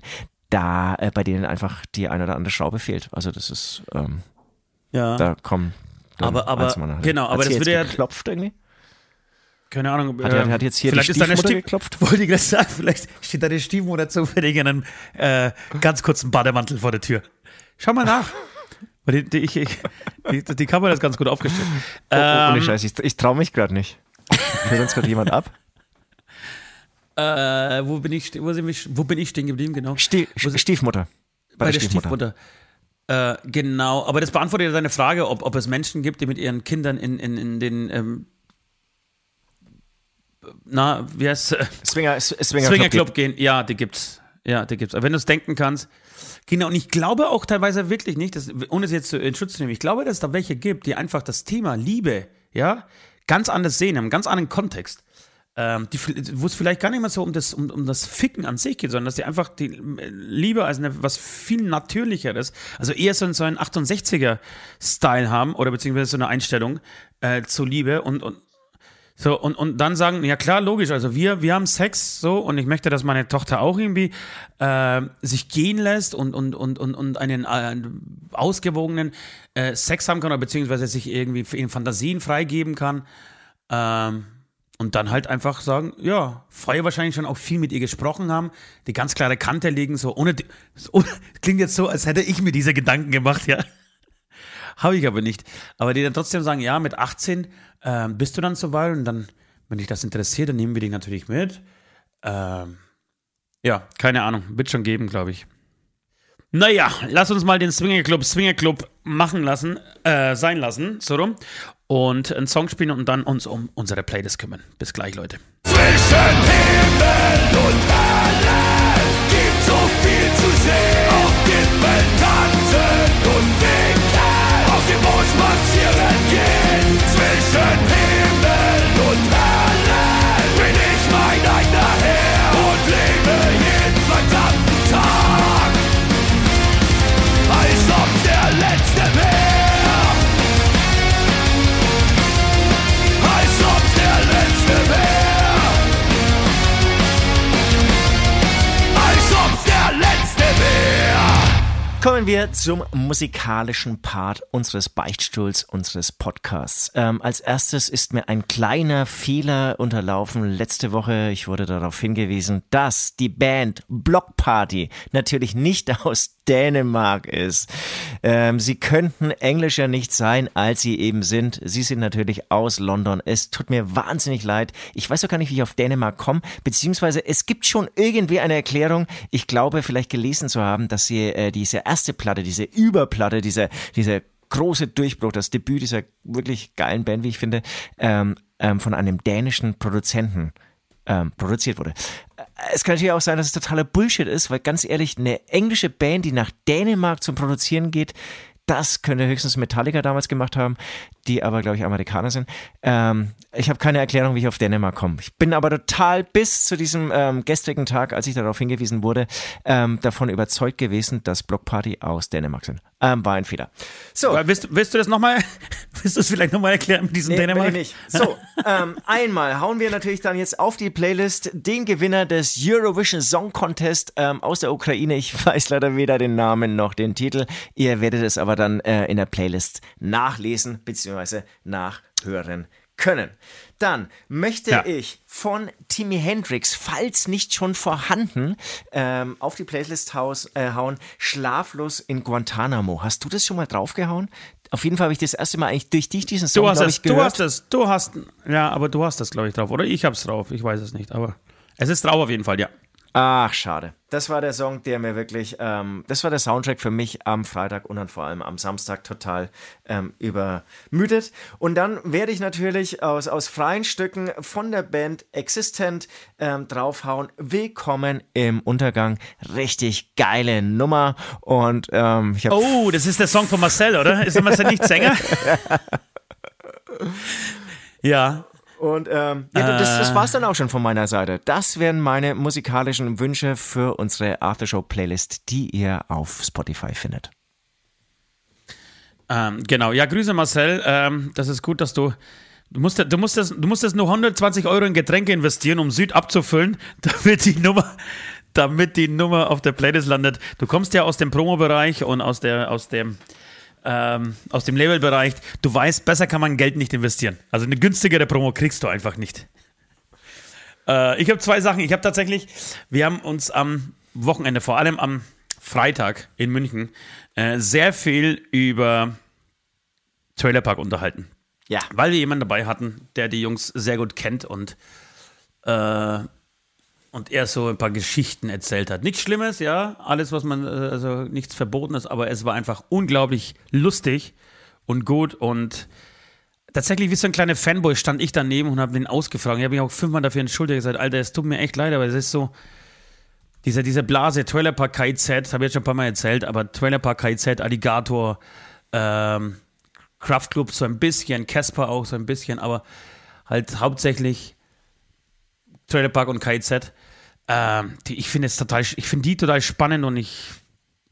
da äh, bei denen einfach die eine oder andere Schraube fehlt. Also das ist, ähm,
Ja.
da kommen.
Aber- aber-
halt.
genau, aber das
hier
würde
jetzt
ja-
geklopft irgendwie?
Keine Ahnung.
Hat,
äh,
hat jetzt hier die
vielleicht ist deine
Stiefmutter
Stief
geklopft?
Wollte ich gerade sagen, vielleicht steht deine Stiefmutter zufällig in einem äh, ganz kurzen Bademantel vor der Tür. Schau mal nach. Die, die, ich, ich, die, die Kamera ist ganz gut aufgestellt.
Oh, oh, ohne
Ähm,
Scheiß, ich, ich traue mich gerade nicht. Hört uns gerade jemand ab?
äh, wo, bin ich, wo, sind wir, wo bin ich stehen geblieben? Genau.
Stie
Wo sind-
Stiefmutter.
bei der Stiefmutter. Äh, genau, aber das beantwortet ja deine Frage, ob, ob es Menschen gibt, die mit ihren Kindern in, in, in den, ähm, na, wie heißt
Swinger, Swinger,
Swingerclub gehen. Ja, die gibt's. Ja, die gibt's. Aber wenn du es denken kannst, Kinder, und ich glaube auch teilweise wirklich nicht, dass, ohne es jetzt in Schutz zu nehmen, ich glaube, dass es da welche gibt, die einfach das Thema Liebe, ja, ganz anders sehen, im ganz anderen Kontext. Ähm, wo es vielleicht gar nicht mehr so um das, um, um das Ficken an sich geht, sondern dass die einfach die äh, Liebe als eine, was viel natürlicheres, also eher so, so einen 68er-Style haben oder beziehungsweise so eine Einstellung äh, zur Liebe und, und so, und, und dann sagen, ja klar, logisch, also wir, wir haben Sex so und ich möchte, dass meine Tochter auch irgendwie äh, sich gehen lässt und, und, und, und, und einen äh, ausgewogenen äh, Sex haben kann oder beziehungsweise sich irgendwie in Fantasien freigeben kann. Ähm, und dann halt einfach sagen, ja, vorher wahrscheinlich schon auch viel mit ihr gesprochen haben, die ganz klare Kante legen, so ohne, so, klingt jetzt so, als hätte ich mir diese Gedanken gemacht, ja. Habe ich aber nicht. Aber die dann trotzdem sagen, ja, mit 18 ähm, bist du dann so weit und dann, wenn dich das interessiert, dann nehmen wir dich natürlich mit. Ähm, ja, keine Ahnung. Wird schon geben, glaube ich. Naja, lass uns mal den Swingerclub Swingerclub machen lassen, äh, sein lassen, so rum. Und einen Song spielen und dann uns um unsere Playlist kümmern. Bis gleich, Leute.
Zwischen Himmel und Hölle gibt so viel zu sehen. Auf Gipfeln tanzen spazieren gehen. Zwischen Himmel und Hölle
Kommen wir zum musikalischen Part unseres Beichtstuhls, unseres Podcasts. Ähm, als erstes ist mir ein kleiner Fehler unterlaufen letzte Woche. Ich wurde darauf hingewiesen, dass die Band Block Party natürlich nicht aus Dänemark ist. Ähm, sie könnten englischer nicht sein, als sie eben sind. Sie sind natürlich aus London. Es tut mir wahnsinnig leid. Ich weiß auch gar nicht, wie ich auf Dänemark komme, beziehungsweise es gibt schon irgendwie eine Erklärung. Ich glaube, vielleicht gelesen zu haben, dass sie äh, diese erste Platte, diese Überplatte, diese, diese große Durchbruch, das Debüt dieser wirklich geilen Band, wie ich finde, ähm, ähm, von einem dänischen Produzenten ähm, produziert wurde. Äh, Es kann natürlich auch sein, dass es totaler Bullshit ist, weil ganz ehrlich, eine englische Band, die nach Dänemark zum Produzieren geht, das könnte höchstens Metallica damals gemacht haben, die aber, glaube ich, Amerikaner sind. Ähm, ich habe keine Erklärung, wie ich auf Dänemark komme. Ich bin aber total bis zu diesem ähm, gestrigen Tag, als ich darauf hingewiesen wurde, ähm, davon überzeugt gewesen, dass Block Party aus Dänemark sind. Ähm, war ein Fehler. So,
Aber Willst, willst du das nochmal, willst du es vielleicht nochmal erklären mit diesem
Nee,
Dänemark?
ich nicht. So, ähm, einmal hauen wir natürlich dann jetzt auf die Playlist den Gewinner des Eurovision Song Contest ähm, aus der Ukraine. Ich weiß leider weder den Namen noch den Titel. Ihr werdet es aber dann äh, in der Playlist nachlesen bzw. nachhören können. Dann möchte
Ja.
ich von Timmy Hendrix, falls nicht schon vorhanden, ähm, auf die Playlist haus, äh, hauen, Schlaflos in Guantanamo. Hast du das schon mal draufgehauen? Auf jeden Fall habe ich das erste Mal eigentlich durch dich diesen Song,
Du hast
glaub
es,
ich,
du
gehört.
hast es, du hast, ja, aber du hast das, glaube ich, drauf. Oder ich hab's drauf, ich weiß es nicht, aber es ist drauf auf jeden Fall, ja.
Ach, schade. Das war der Song, der mir wirklich, ähm, das war der Soundtrack für mich am Freitag und dann vor allem am Samstag total ähm, übermüdet. Und dann werde ich natürlich aus, aus freien Stücken von der Band Existent ähm, draufhauen. Willkommen im Untergang. Richtig geile Nummer. Und ähm, ich
Oh, das ist der Song von Marcel, oder? Ist der Marcel nicht Sänger? ja,
Und ähm, ja, das, das war's dann auch schon von meiner Seite. Das wären meine musikalischen Wünsche für unsere Aftershow-Playlist, die ihr auf Spotify findet.
ähm, genau. Ja, Grüße Marcel. Ähm, das ist gut, dass du. Du musst, du, musst das, du musst das nur 120 Euro in Getränke investieren, um Süd abzufüllen, damit die Nummer, damit die Nummer auf der Playlist landet. Du kommst ja aus dem Promo-Bereich und aus, der, aus dem, ähm, aus dem Label-Bereich. Du weißt, besser kann man Geld nicht investieren. Also eine günstigere Promo kriegst du einfach nicht. Äh, ich habe zwei Sachen. Ich habe tatsächlich, wir haben uns am Wochenende, vor allem am Freitag in München äh, sehr viel über Trailerpark unterhalten.
Ja.
Weil wir jemanden dabei hatten, der die Jungs sehr gut kennt und, äh, und er so ein paar Geschichten erzählt hat. Nichts Schlimmes, ja, alles, was man, äh, also nichts Verbotenes, aber es war einfach unglaublich lustig und gut und tatsächlich wie so ein kleiner Fanboy stand ich daneben und habe den ausgefragt. Ich habe mich auch fünfmal dafür entschuldigt, gesagt, Alter, es tut mir echt leid, aber es ist so, diese, diese Blase, Trailer Park KIZ, habe ich jetzt schon ein paar Mal erzählt, aber Trailer Park KIZ, Alligator, ähm, Kraftclub so ein bisschen, Casper auch so ein bisschen, aber halt hauptsächlich Trailer Park und KIZ. Ähm, die, ich finde es total, ich finde die total spannend und ich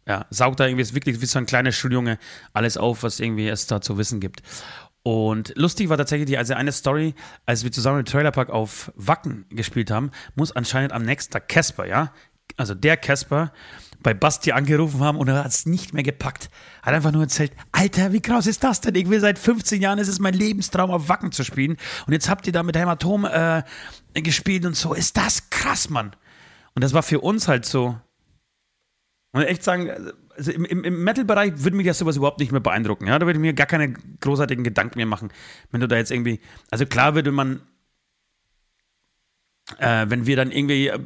ja, saug da irgendwie wirklich wie so ein kleiner Schuljunge alles auf, was irgendwie es da zu wissen gibt. Und lustig war tatsächlich die, also eine Story, als wir zusammen mit Trailer Park auf Wacken gespielt haben, muss anscheinend am nächsten Tag Casper, ja, also der Casper, bei Basti angerufen haben und er hat es nicht mehr gepackt. Hat einfach nur erzählt, Alter, wie krass ist das denn? Ich will seit 15 Jahren, ist es mein Lebenstraum, auf Wacken zu spielen. Und jetzt habt ihr da mit Hämatom äh, gespielt und so. Ist das krass, Mann. Und das war für uns halt so. Und echt sagen, also im, im, Metal-Bereich würde mich das sowas überhaupt nicht mehr beeindrucken. Ja? Da würde ich mir gar keine großartigen Gedanken mehr machen, wenn du da jetzt irgendwie. Also klar würde man äh, wenn wir dann irgendwie äh,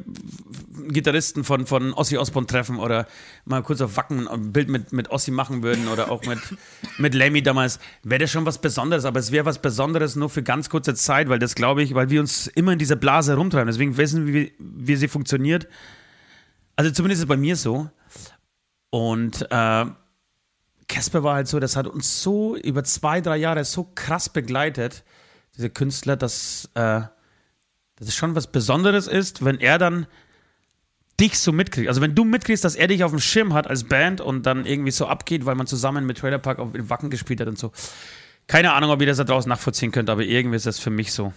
Gitarristen von, von Ossi Osborn treffen oder mal kurz auf Wacken ein Bild mit, mit Ossi machen würden oder auch mit, mit Lemmy damals, wäre das schon was Besonderes, aber es wäre was Besonderes nur für ganz kurze Zeit, weil das glaube ich, weil wir uns immer in dieser Blase rumtreiben, deswegen wissen wir, wie, wie sie funktioniert. Also zumindest ist es bei mir so. Und äh, Casper war halt so, das hat uns so über zwei, drei Jahre so krass begleitet, diese Künstler, dass äh, dass es schon was Besonderes ist, wenn er dann dich so mitkriegt. Also wenn du mitkriegst, dass er dich auf dem Schirm hat als Band und dann irgendwie so abgeht, weil man zusammen mit Trailer Park auf Wacken gespielt hat und so. Keine Ahnung, ob ihr das da draußen nachvollziehen könnt, aber irgendwie ist das für mich so.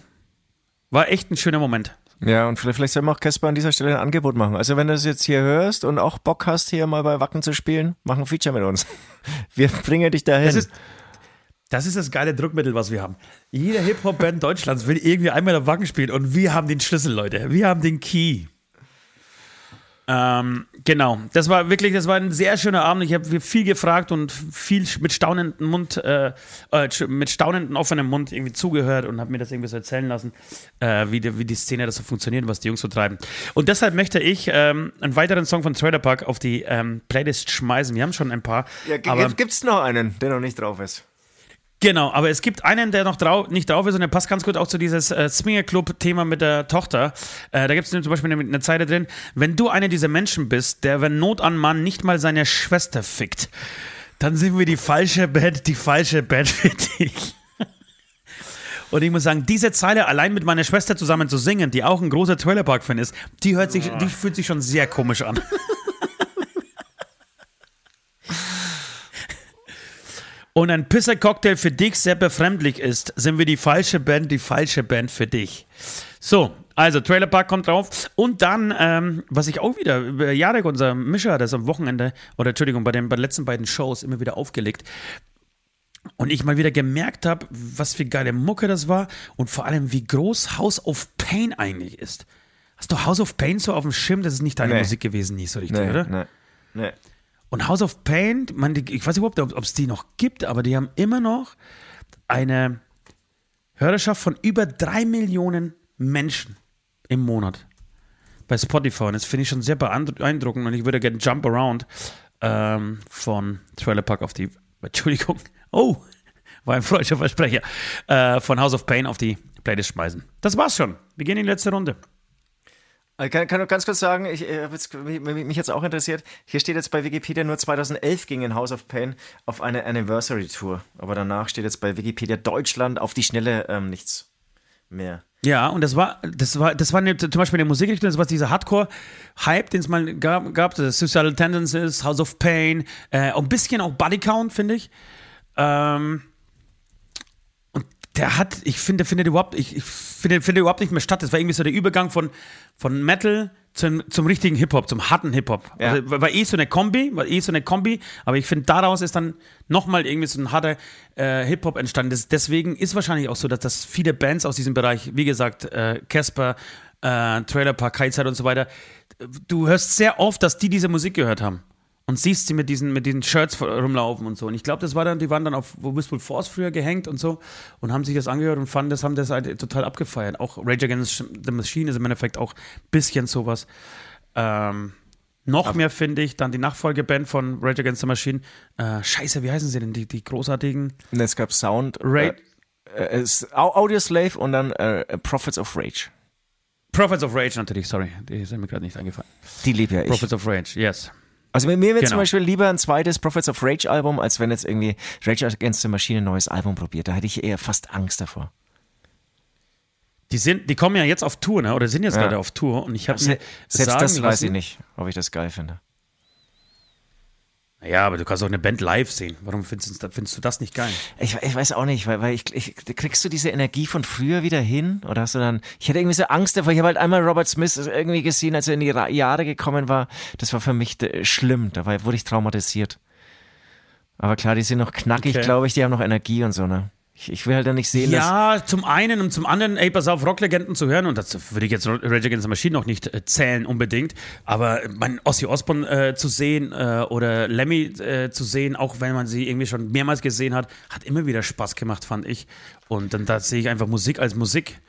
War echt ein schöner Moment.
Ja, und vielleicht, vielleicht soll man auch Casper an dieser Stelle ein Angebot machen. Also wenn du das jetzt hier hörst und auch Bock hast, hier mal bei Wacken zu spielen, mach ein Feature mit uns. Wir bringen dich dahin.
Das ist, das ist das geile Druckmittel, was wir haben. Jede Hip-Hop-Band Deutschlands will irgendwie einmal am Wacken spielen und wir haben den Schlüssel, Leute. Wir haben den Key. Ähm, genau, das war wirklich, das war ein sehr schöner Abend. Ich habe viel gefragt und viel mit staunendem Mund, äh, äh, mit staunendem offenem Mund irgendwie zugehört und habe mir das irgendwie so erzählen lassen, äh, wie, die, wie die Szene das so funktioniert und was die Jungs so treiben. Und deshalb möchte ich ähm, einen weiteren Song von Trailer Park auf die ähm, Playlist schmeißen. Wir haben schon ein paar.
Ja, gibt es noch einen, der noch nicht drauf ist?
Genau, aber es gibt einen, der noch drau nicht drauf ist und der passt ganz gut auch zu dieses äh, Swinger-Club-Thema mit der Tochter. Äh, da gibt es zum Beispiel eine, eine Zeile drin, wenn du einer dieser Menschen bist, der, wenn Not an Mann, nicht mal seine Schwester fickt, dann sind wir die falsche Band, die falsche Band für dich. Und ich muss sagen, diese Zeile allein mit meiner Schwester zusammen zu singen, die auch ein großer Trailer Park Fan ist, die hört sich, die fühlt sich schon sehr komisch an. und ein Pisser-Cocktail für dich sehr befremdlich ist, sind wir die falsche Band, die falsche Band für dich. So, also Trailer Park kommt drauf. Und dann, ähm, was ich auch wieder, Jarek, unser Mischer, hat das am Wochenende, oder Entschuldigung, bei den, bei den letzten beiden Shows immer wieder aufgelegt. Und ich mal wieder gemerkt habe, was für geile Mucke das war und vor allem, wie groß House of Pain eigentlich ist. Hast du House of Pain so auf dem Schirm? Das ist nicht deine nee. Musik gewesen, nie so richtig, nee, oder? Nee. Nee. Und House of Pain, man, ich weiß überhaupt nicht, ob es die noch gibt, aber die haben immer noch eine Hörerschaft von über drei Millionen Menschen im Monat bei Spotify. Und das finde ich schon sehr beeindruckend. Und ich würde gerne Jump Around ähm, von Trailer Park auf die, Entschuldigung, oh, war ein freudscher Versprecher, äh, von House of Pain auf die Playlist schmeißen. Das war's schon. Wir gehen in die letzte Runde.
Ich kann, kann nur ganz kurz sagen, ich, äh, mich jetzt auch interessiert, hier steht jetzt bei Wikipedia nur 2011 ging in House of Pain auf eine Anniversary Tour. Aber danach steht jetzt bei Wikipedia Deutschland auf die Schnelle ähm, nichts mehr.
Ja, und das war, das war, das war eine, zum Beispiel eine Musikrichtung, das war dieser Hardcore-Hype, den es mal gab, gab Suicidal Tendencies, House of Pain, äh, ein bisschen auch Body Count, finde ich. Ähm, der hat, ich finde, findet überhaupt, ich, ich finde, finde überhaupt nicht mehr statt. Das war irgendwie so der Übergang von, von Metal zum, zum richtigen Hip-Hop, zum harten Hip-Hop. Ja. Also, war eh so eine Kombi, war eh so eine Kombi, aber ich finde, daraus ist dann nochmal irgendwie so ein harter äh, Hip-Hop entstanden. Das, deswegen ist wahrscheinlich auch so, dass, dass viele Bands aus diesem Bereich, wie gesagt, äh, Casper, äh, Trailer Park, Kaizeit und so weiter, du hörst sehr oft, dass die diese Musik gehört haben. Und siehst sie mit diesen, mit diesen Shirts rumlaufen und so. Und ich glaube, das war dann, die waren dann auf Wistful Force früher gehängt und so und haben sich das angehört und fanden das, haben das halt total abgefeiert. Auch Rage Against the Machine ist im Endeffekt auch ein bisschen sowas. Ähm, noch Aber mehr finde ich dann die Nachfolgeband von Rage Against the Machine. Äh, scheiße, wie heißen sie denn? Die, die großartigen.
Es gab Sound. Ra äh, äh, Audio Slave und dann äh, Prophets of Rage.
Prophets of Rage natürlich, sorry. Die sind mir gerade nicht eingefallen.
Die liebe ja ich.
Prophets of Rage, yes.
Also mir, wäre genau. zum Beispiel lieber ein zweites Prophets of Rage Album, als wenn jetzt irgendwie Rage Against the Machine ein neues Album probiert. Da hätte ich eher fast Angst davor.
Die, sind, die kommen ja jetzt auf Tour, ne? oder sind jetzt ja. gerade auf Tour. Und ich habe mir
Selbst sagen, das weiß ich nicht, ob ich das geil finde.
Ja, aber du kannst auch eine Band live sehen. Warum findest, findest du das nicht geil?
Ich, ich weiß auch nicht, weil, weil ich, ich, kriegst du diese Energie von früher wieder hin? Oder hast du dann, ich hatte irgendwie so Angst davor. Ich habe halt einmal Robert Smith irgendwie gesehen, als er in die Jahre gekommen war. Das war für mich schlimm. Da war, wurde ich traumatisiert. Aber klar, die sind noch knackig, okay. glaube ich. Die haben noch Energie und so, ne? Ich, ich, will halt dann nicht sehen,
ja, dass. zum einen und zum anderen, ey, pass auf, Rocklegenden zu hören, und das würde ich jetzt Rage Against the Machine noch nicht äh, zählen unbedingt, aber mein Ozzy Osbourne äh, zu sehen äh, oder Lemmy äh, zu sehen, auch wenn man sie irgendwie schon mehrmals gesehen hat, hat immer wieder Spaß gemacht, fand ich. Und dann da sehe ich einfach Musik als Musik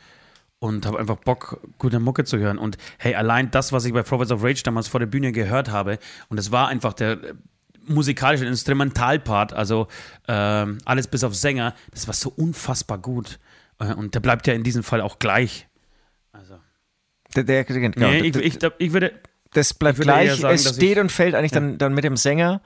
und habe einfach Bock, gute Mucke zu hören. Und hey, allein das, was ich bei Prophets of Rage damals vor der Bühne gehört habe, und es war einfach der musikalischen Instrumentalpart, also äh, alles bis auf Sänger, das war so unfassbar gut. Äh, und der bleibt ja in diesem Fall auch gleich. Also.
Der, der, genau,
nee, ich, ich, ich, würde.
Das bleibt würde gleich. Sagen, es steht und fällt eigentlich ja. dann, dann mit dem Sänger.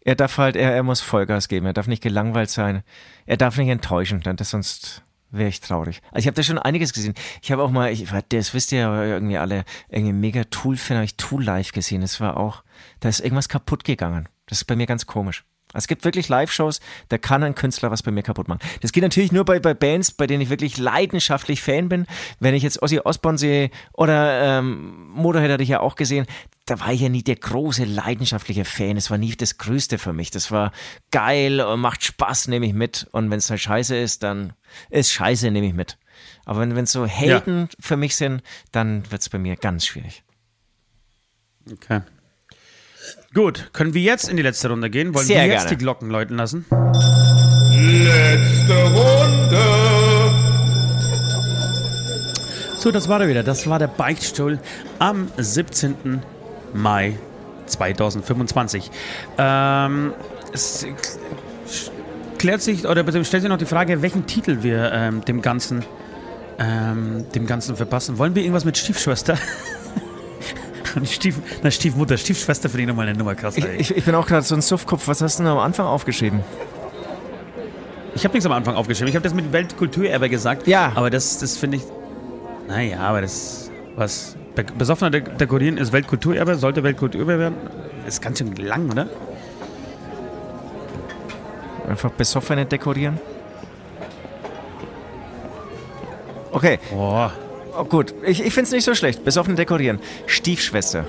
Er darf halt, er, er muss Vollgas geben. Er darf nicht gelangweilt sein. Er darf nicht enttäuschen, dann das sonst wäre ich traurig. Also ich habe da schon einiges gesehen. Ich habe auch mal, ich, das wisst ihr ja irgendwie alle, irgendwie mega Tool-Fan, habe ich Tool live gesehen. Das war auch, da ist irgendwas kaputt gegangen. Das ist bei mir ganz komisch. Es gibt wirklich Live-Shows, da kann ein Künstler was bei mir kaputt machen. Das geht natürlich nur bei, bei Bands, bei denen ich wirklich leidenschaftlich Fan bin. Wenn ich jetzt Ozzy Osbourne sehe oder ähm, Motorhead hatte ich ja auch gesehen, da war ich ja nie der große leidenschaftliche Fan. Es war nie das Größte für mich. Das war geil, macht Spaß, nehme ich mit. Und wenn es halt scheiße ist, dann ist scheiße, nehme ich mit. Aber wenn es so Helden ja. für mich sind, dann wird es bei mir ganz schwierig.
Okay. Gut, können wir jetzt in die letzte Runde gehen? Wollen
Sehr
wir
jetzt
gerne. die Glocken läuten lassen?
Letzte Runde.
So, das war er wieder. Das war der Beichtstuhl am 17. Mai 2025. Ähm, es klärt sich oder stellt sich noch die Frage, welchen Titel wir ähm, dem Ganzen ähm, dem Ganzen verpassen. Wollen wir irgendwas mit Stiefschwester? Stief, na, Stiefmutter, Stiefschwester finde ich nochmal eine Nummer krass.
Ich, ich, ich, bin auch gerade so ein Suffkopf. Was hast du denn am Anfang aufgeschrieben?
Ich habe nichts am Anfang aufgeschrieben. Ich habe das mit Weltkulturerbe gesagt.
Ja.
Aber das, das finde ich. Naja, aber das. Was? Besoffener dekorieren ist Weltkulturerbe, sollte Weltkulturerbe werden. Ist ganz schön lang, oder?
Einfach besoffene dekorieren? Okay.
Boah.
Oh, gut, ich, ich finde es nicht so schlecht. Besoffen dekorieren. Stiefschwester.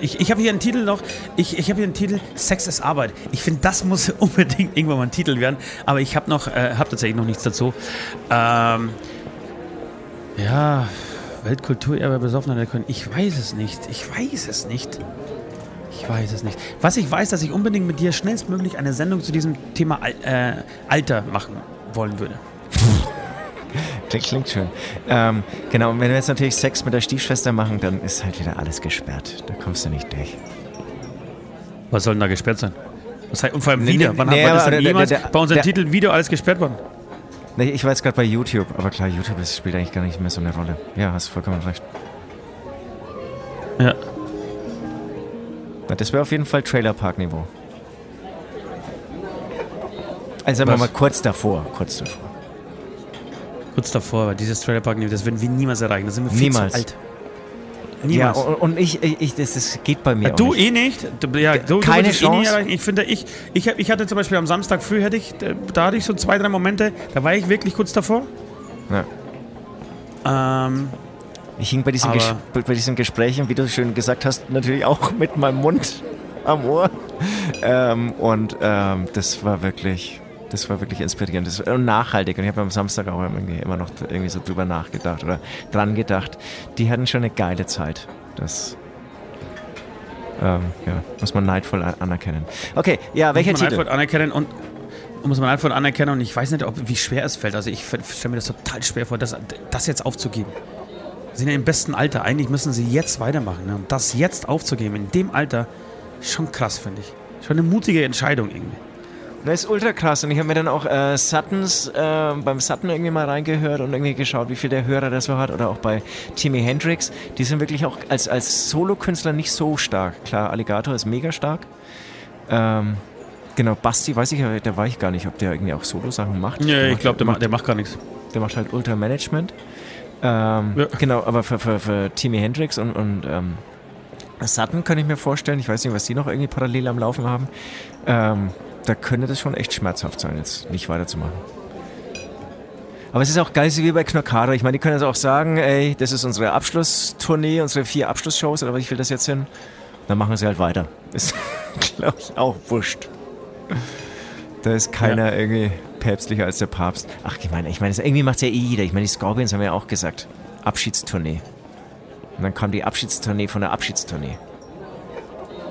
Ich, ich habe hier einen Titel noch. Ich, ich habe hier einen Titel Sex ist Arbeit. Ich finde, das muss unbedingt irgendwann mal ein Titel werden. Aber ich habe noch, äh, habe tatsächlich noch nichts dazu. Ähm, ja, Weltkulturerbe besoffener können. Ich weiß es nicht. Ich weiß es nicht. Ich weiß es nicht. Was ich weiß, dass ich unbedingt mit dir schnellstmöglich eine Sendung zu diesem Thema äh, Alter machen wollen würde.
Das klingt schön. Ähm, genau, und wenn wir jetzt natürlich Sex mit der Stiefschwester machen, dann ist halt wieder alles gesperrt. Da kommst du nicht durch.
Was soll denn da gesperrt sein? Was heißt, und vor allem nee, wieder. Wann nee, hat das denn jemals der, der, bei unserem Titel Video alles gesperrt worden?
Nee, ich war jetzt gerade bei YouTube, aber klar, YouTube ist, spielt eigentlich gar nicht mehr so eine Rolle. Ja, hast vollkommen recht.
Ja.
Das wäre auf jeden Fall Trailerpark-Niveau. Also sagen wir mal kurz davor, kurz davor
kurz davor, aber dieses Trailer Park, das werden wir niemals erreichen. Da sind wir viel
niemals.
zu alt.
Niemals. Ja, und ich, ich das, das geht bei mir.
Du
nicht.
eh nicht. Du, ja, du,
Keine
du
Chance.
Eh ich finde, ich, ich, ich hatte zum Beispiel am Samstag früh, hätte ich, da hatte ich so zwei, drei Momente, da war ich wirklich kurz davor.
Ja. Ähm, ich hing bei diesem, bei diesen Gesprächen, wie du schön gesagt hast, natürlich auch mit meinem Mund am Ohr. Ähm, und ähm, das war wirklich das war wirklich inspirierend das, und nachhaltig. Und ich habe am Samstag auch immer noch irgendwie so drüber nachgedacht oder dran gedacht. Die hatten schon eine geile Zeit. Das Ähm, ja, muss man neidvoll anerkennen. Okay, ja, welcher
muss man
Titel?
Neidvoll anerkennen und muss man neidvoll anerkennen und ich weiß nicht, ob, wie schwer es fällt. Also ich stelle mir das total schwer vor, das, das jetzt aufzugeben. Sie sind ja im besten Alter. Eigentlich müssen sie jetzt weitermachen. Ne? Und das jetzt aufzugeben, in dem Alter, schon krass, finde ich. Schon eine mutige Entscheidung irgendwie.
Das ist ultra krass und ich habe mir dann auch äh, Suttons, äh, beim Sutton irgendwie mal reingehört und irgendwie geschaut, wie viel der Hörer das so hat oder auch bei Timmy Hendrix. Die sind wirklich auch als, als Solokünstler nicht so stark. Klar, Alligator ist mega stark. Ähm, genau, Basti weiß ich ja, da weiß ich gar nicht, ob der irgendwie auch Solo-Sachen macht.
Ja,
der
ich glaube, der, macht, der macht gar nichts.
Der macht halt Ultra Management. Ähm, ja. Genau, aber für, für, für Timmy Hendrix und, und ähm, Sutton kann ich mir vorstellen, ich weiß nicht, was die noch irgendwie parallel am Laufen haben. Ähm, da könnte das schon echt schmerzhaft sein, jetzt nicht weiterzumachen. Aber es ist auch geil, wie bei Knockada. Ich meine, die können jetzt auch sagen, ey, das ist unsere Abschlusstournee, unsere vier Abschlussshows oder was ich will das jetzt hin. Dann machen sie halt weiter. Ist, glaube ich, auch wurscht. Da ist keiner ja. irgendwie päpstlicher als der Papst. Ach, ich meine, ich meine, irgendwie macht es ja eh jeder. Ich meine, die Scorpions haben ja auch gesagt, Abschiedstournee. Und dann kam die Abschiedstournee von der Abschiedstournee.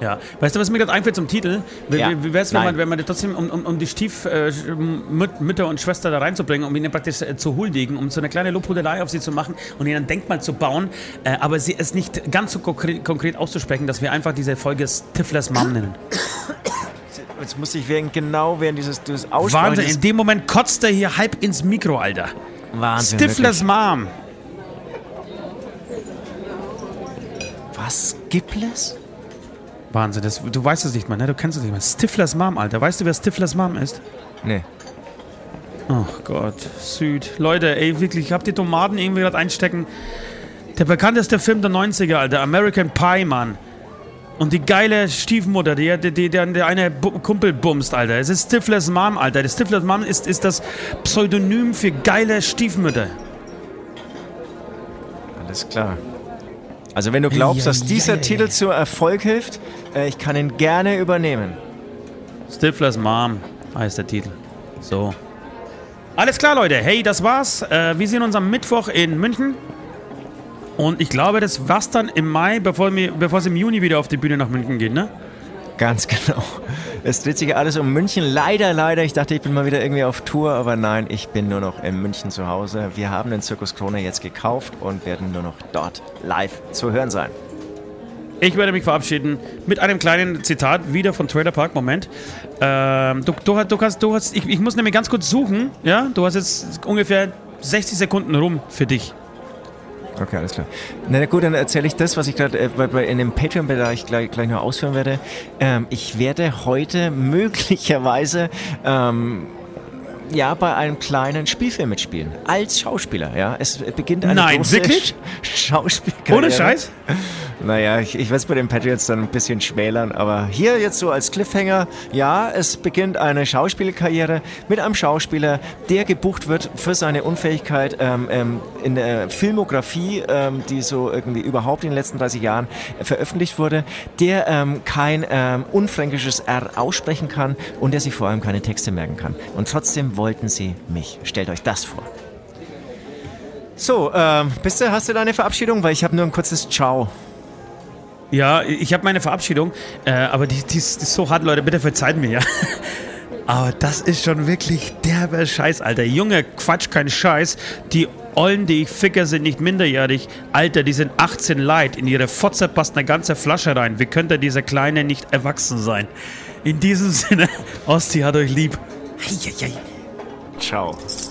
Ja, weißt du, was mir gerade einfällt zum Titel? Wie, ja. wie wäre es, wenn man, wenn man trotzdem, um, um, um die Stiefmütter äh, und Schwester da reinzubringen, um ihnen praktisch äh, zu huldigen, um so eine kleine Lobhudelei auf sie zu machen und ihnen ein Denkmal zu bauen, äh, aber sie es nicht ganz so konkret, auszusprechen, dass wir einfach diese Folge Stiflers Mom nennen.
Jetzt musste ich während, genau während dieses, dieses
Wahnsinn, in dem Moment kotzt er hier halb ins Mikro, Alter.
Wahnsinn.
Stiflers Mom.
Was gibt es?
Wahnsinn, das, du weißt es nicht mal, ne? Du kennst es nicht mal. Stiflers Mom, Alter. Weißt du, wer Stiflers Mom ist?
Nee.
Ach Gott, Süd. Leute, ey, wirklich, ich hab die Tomaten irgendwie gerade einstecken. Der bekannteste Film der 90er, Alter. American Pie, Mann. Und die geile Stiefmutter, die, die, die, der eine Kumpel bumst, Alter. Es ist Stiflers Mom, Alter. Stiflers Mom ist, ist das Pseudonym für geile Stiefmütter.
Alles klar. Also wenn du glaubst, dass dieser Titel zu Erfolg hilft, äh, ich kann ihn gerne übernehmen.
Stiflers Mom heißt der Titel. So. Alles klar, Leute. Hey, das war's. Äh, wir sehen uns am Mittwoch in München. Und ich glaube, das war's dann im Mai, bevor, bevor es im Juni wieder auf die Bühne nach München geht, ne?
Ganz genau. Es dreht sich alles um München. Leider, leider. Ich dachte, ich bin mal wieder irgendwie auf Tour, aber nein, ich bin nur noch in München zu Hause. Wir haben den Zirkus Krone jetzt gekauft und werden nur noch dort live zu hören sein.
Ich werde mich verabschieden mit einem kleinen Zitat wieder von Trailer Park. Moment. Ähm, du, du, du, hast, du hast, ich, ich muss nämlich ganz kurz suchen. Ja, du hast jetzt ungefähr 60 Sekunden rum für dich.
Okay, alles klar. Na gut, dann erzähle ich das, was ich gerade äh, in dem Patreon-Bereich gleich, gleich noch ausführen werde. Ähm, ich werde heute möglicherweise ähm, ja bei einem kleinen Spielfilm mitspielen als Schauspieler. Ja, es beginnt eine
Nein,
große
wirklich?
Schauspielkarriere.
Ohne Scheiß.
Naja, ich, ich werde es bei den Patriots dann ein bisschen schmälern, aber hier jetzt so als Cliffhanger, ja, es beginnt eine Schauspielkarriere mit einem Schauspieler, der gebucht wird für seine Unfähigkeit ähm, ähm, in der Filmografie, ähm, die so irgendwie überhaupt in den letzten 30 Jahren veröffentlicht wurde, der ähm, kein ähm, unfränkisches R aussprechen kann und der sich vor allem keine Texte merken kann. Und trotzdem wollten sie mich. Stellt euch das vor. So, ähm, bist du, hast du deine Verabschiedung? Weil ich habe nur ein kurzes Ciao.
Ja, ich habe meine Verabschiedung, äh, aber die, die, ist, die, ist, so hart, Leute, bitte verzeiht mir, ja. Aber das ist schon wirklich derbe Scheiß, Alter. Junge, Quatsch, kein Scheiß. Die Ollen, die ich ficke, sind nicht minderjährig. Alter, die sind 18 Leid. In ihre Fotze passt eine ganze Flasche rein. Wie könnte dieser Kleine nicht erwachsen sein? In diesem Sinne, Osti hat euch lieb.
Ciao.